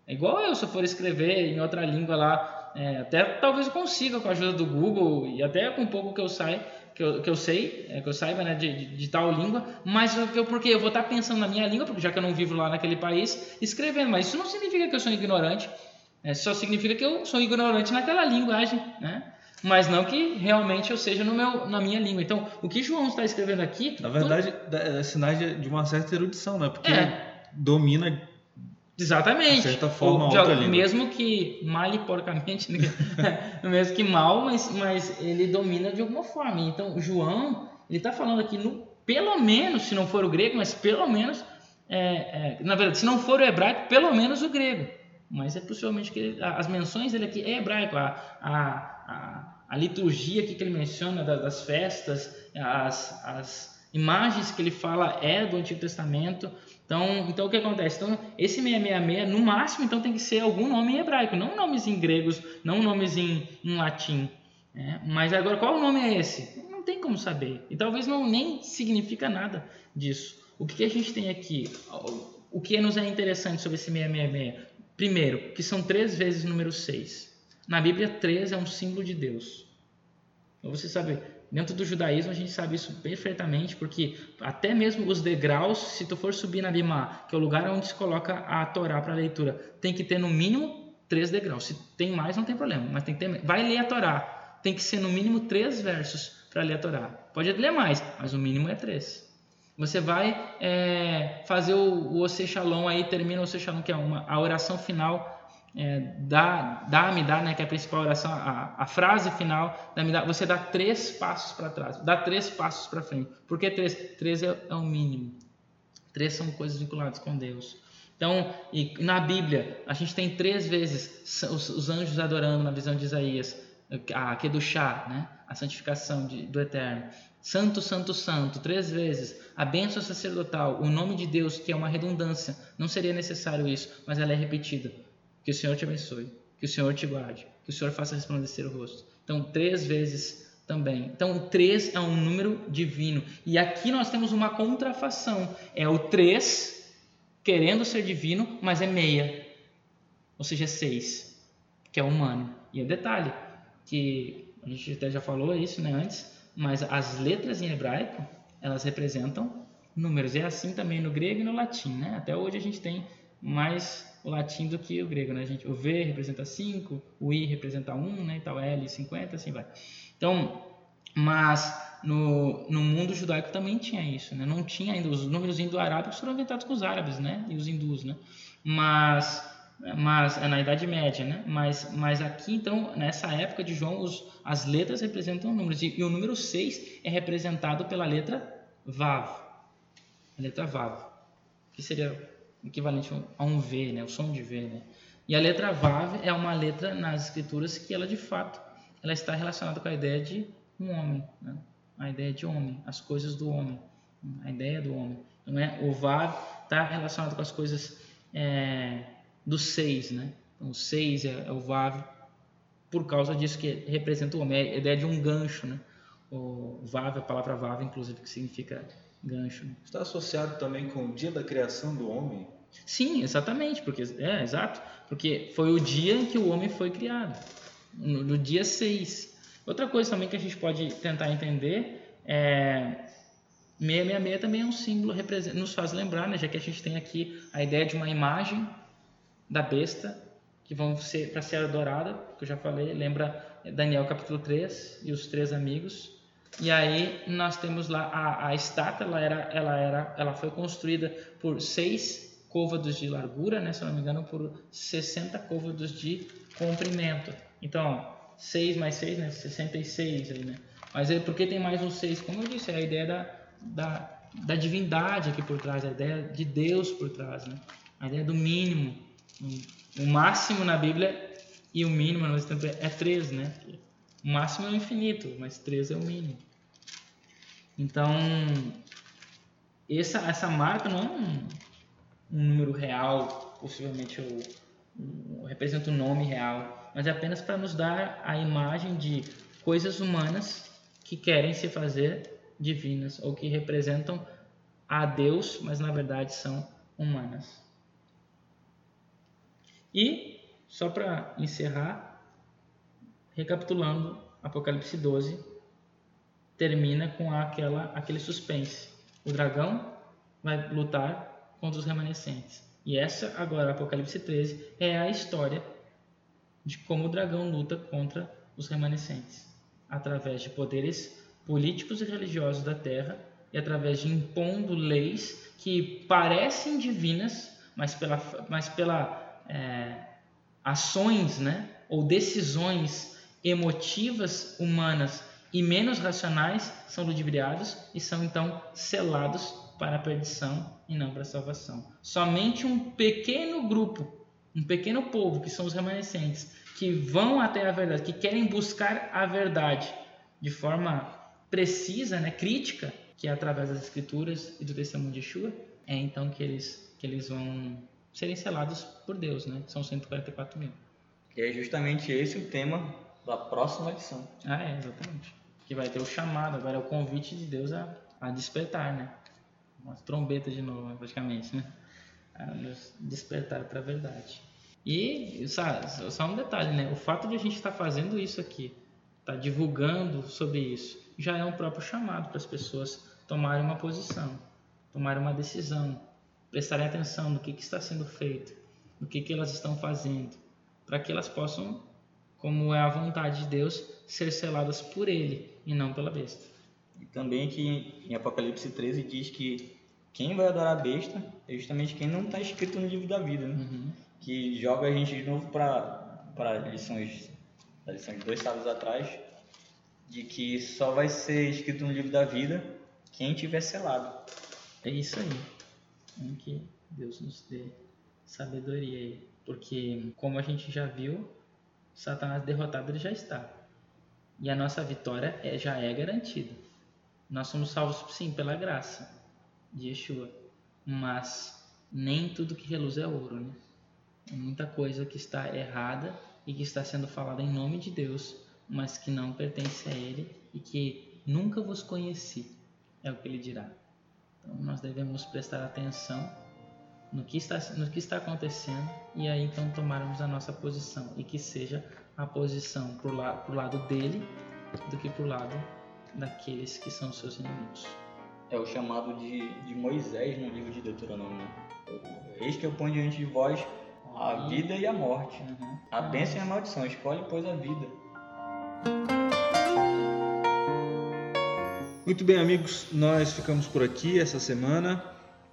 É igual eu, se eu for escrever em outra língua lá, é, até talvez eu consiga com a ajuda do Google e até com um pouco que eu saio, que eu, que eu sei, é, que eu saiba né, de, de, de, tal língua, mas eu, porque eu vou estar pensando na minha língua, porque já que eu não vivo lá naquele país, escrevendo. Mas isso não significa que eu sou ignorante, é, só significa que eu sou ignorante naquela linguagem, né? Mas não que realmente eu seja no meu, na minha língua. Então, o que João está escrevendo aqui. Na verdade, é sinais de uma certa erudição, né? Porque é. domina. Exatamente. De certa forma, Ou, outra língua. Mesmo que mal e porcamente, né? mesmo que mal, mas, mas ele domina de alguma forma. Então, João, ele está falando aqui, no, pelo menos, se não for o grego, mas pelo menos, é, é, na verdade, se não for o hebraico, pelo menos o grego. Mas é possivelmente que ele, as menções dele aqui é hebraico. A, a, a a liturgia que ele menciona das festas, as, as imagens que ele fala é do Antigo Testamento. Então, então o que acontece? Então, esse 666, no máximo, então tem que ser algum nome em hebraico, não nomes em gregos, não nomes em, em latim. Né? Mas agora, qual nome é esse? Não tem como saber. E talvez não nem significa nada disso. O que, que a gente tem aqui? O que nos é interessante sobre esse 666? Primeiro, que são três vezes número 6. Na Bíblia, 3 é um símbolo de Deus. Então, você sabe, dentro do judaísmo a gente sabe isso perfeitamente, porque até mesmo os degraus, se tu for subir na Bimá, que é o lugar onde se coloca a Torá para leitura, tem que ter no mínimo três degraus. Se tem mais, não tem problema, mas tem que ter. Vai ler a Torá, tem que ser no mínimo três versos para ler a Torá. Pode ler mais, mas o mínimo é três. Você vai é, fazer o, o Ose Shalom aí, termina o Ose Shalom, que é uma, a oração final é, dá, dá, me dá, né, que é a principal oração, a, a frase final, dá, me dá, você dá três passos para trás, dá três passos para frente. Por que três? Três é, é o mínimo. Três são coisas vinculadas com Deus. Então, e na Bíblia, a gente tem três vezes os, os anjos adorando na visão de Isaías, a Kedushá, né? a santificação de, do Eterno. Santo, Santo, Santo, três vezes. A bênção sacerdotal, o nome de Deus, que é uma redundância. Não seria necessário isso, mas ela é repetida. Que o Senhor te abençoe, que o Senhor te guarde, que o Senhor faça resplandecer o rosto. Então, três vezes também. Então, três é um número divino. E aqui nós temos uma contrafação. É o três querendo ser divino, mas é meia. Ou seja, é seis, que é humano. E é detalhe, que a gente até já falou isso né, antes, mas as letras em hebraico, elas representam números. E é assim também no grego e no latim. Né? Até hoje a gente tem mais o latim do que o grego, né, gente? O V representa 5, o I representa 1, né, e tal, L 50, assim vai. Então, mas no, no mundo judaico também tinha isso, né? Não tinha ainda os números indo-arábicos foram inventados com os árabes, né? E os hindus, né? Mas mas é na Idade Média, né? Mas, mas aqui, então, nessa época de João, os, as letras representam números. E, e, o número 6 é representado pela letra Vav. A letra Vav, que seria equivalente a um V, né? o som de V. Né? E a letra Vav é uma letra nas escrituras que ela de fato ela está relacionada com a ideia de um homem, né? a ideia de homem, as coisas do homem, a ideia do homem. Não é? O Vav está relacionado com as coisas é, do seis, né? Então, o seis é, é, o Vav por causa disso que representa o homem, é a ideia de um gancho, né? O Vav, a palavra Vav, inclusive, que significa gancho. Está associado também com o dia da criação do homem? Sim, exatamente, porque é exato, porque foi o dia em que o homem foi criado, no, no dia 6. Outra coisa também que a gente pode tentar entender é 666 também é um símbolo nos faz lembrar, né, já que a gente tem aqui a ideia de uma imagem da besta que vão ser para ser adorada, que eu já falei, lembra Daniel capítulo 3 e os três amigos. E aí nós temos lá a, a estátua, ela era, ela era, ela foi construída por seis côvados de largura, né, se não me engano, por 60 côvados de comprimento. Então, 6 mais 6, né, 66 aí, né? Mas é porque tem mais um 6, como eu disse, é a ideia da, da, da divindade aqui por trás, a ideia de Deus por trás, né? a ideia do mínimo. O máximo na Bíblia e o mínimo no mesmo tempo é 3, né? O máximo é o infinito, mas 3 é o mínimo. Então, essa, essa marca não é um, um número real, possivelmente o, um, representa um nome real, mas é apenas para nos dar a imagem de coisas humanas que querem se fazer divinas ou que representam a Deus, mas na verdade são humanas. E, só para encerrar, recapitulando, Apocalipse 12 termina com aquela, aquele suspense. O dragão vai lutar contra os remanescentes. E essa, agora, Apocalipse 13, é a história de como o dragão luta contra os remanescentes, através de poderes políticos e religiosos da terra e através de impondo leis que parecem divinas, mas pela, mas pela é, ações, né, ou decisões emotivas humanas e menos racionais são ludibriados e são então selados para a perdição e não para a salvação. Somente um pequeno grupo, um pequeno povo, que são os remanescentes, que vão até a verdade, que querem buscar a verdade de forma precisa, né, crítica, que é através das escrituras e do testemunho de Yeshua, é então que eles, que eles vão serem selados por Deus, né? São 144 mil. E é justamente esse o tema da próxima lição. Ah, é, exatamente. Que vai ter o chamado, agora é o convite de Deus a, a despertar, né? Uma trombeta de novo, praticamente, né? A nos despertar para a verdade. E, sabe, só um detalhe, né? O fato de a gente estar tá fazendo isso aqui, estar tá divulgando sobre isso, já é um próprio chamado para as pessoas tomarem uma posição, tomarem uma decisão, prestarem atenção no que, que está sendo feito, no que, que elas estão fazendo, para que elas possam, como é a vontade de Deus, ser seladas por Ele e não pela besta. E também que em Apocalipse 13 diz que quem vai adorar a besta é justamente quem não está escrito no livro da vida, né? uhum. que joga a gente de novo para lições lição de dois sábados atrás, de que só vai ser escrito no livro da vida quem tiver selado. É isso aí. Então, que Deus nos dê sabedoria aí. Porque, como a gente já viu, Satanás derrotado ele já está. E a nossa vitória é, já é garantida. Nós somos salvos, sim, pela graça de Yeshua. Mas nem tudo que reluz é ouro, né? É muita coisa que está errada e que está sendo falada em nome de Deus mas que não pertence a ele e que nunca vos conheci, é o que ele dirá. Então nós devemos prestar atenção no que está, no que está acontecendo e aí então tomarmos a nossa posição e que seja a posição para o la, lado dele do que para o lado daqueles que são seus inimigos. É o chamado de, de Moisés no livro de Deuteronômio. Né? Eis que eu ponho diante de vós a vida e a morte, uhum. a bênção e a maldição. Escolhe, pois, a vida Muito bem, amigos, nós ficamos por aqui essa semana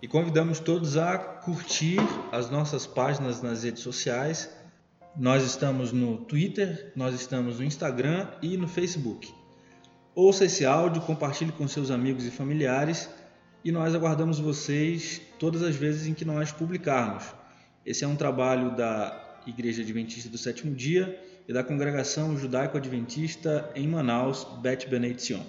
e convidamos todos a curtir as nossas páginas nas redes sociais. Nós estamos no Twitter, nós estamos no Instagram e no Facebook. Ouça esse áudio, compartilhe com seus amigos e familiares e nós aguardamos vocês todas as vezes em que nós publicarmos. Esse é um trabalho da Igreja Adventista do Sétimo Dia e da Congregação Judaico-Adventista em Manaus, Bet Benediction.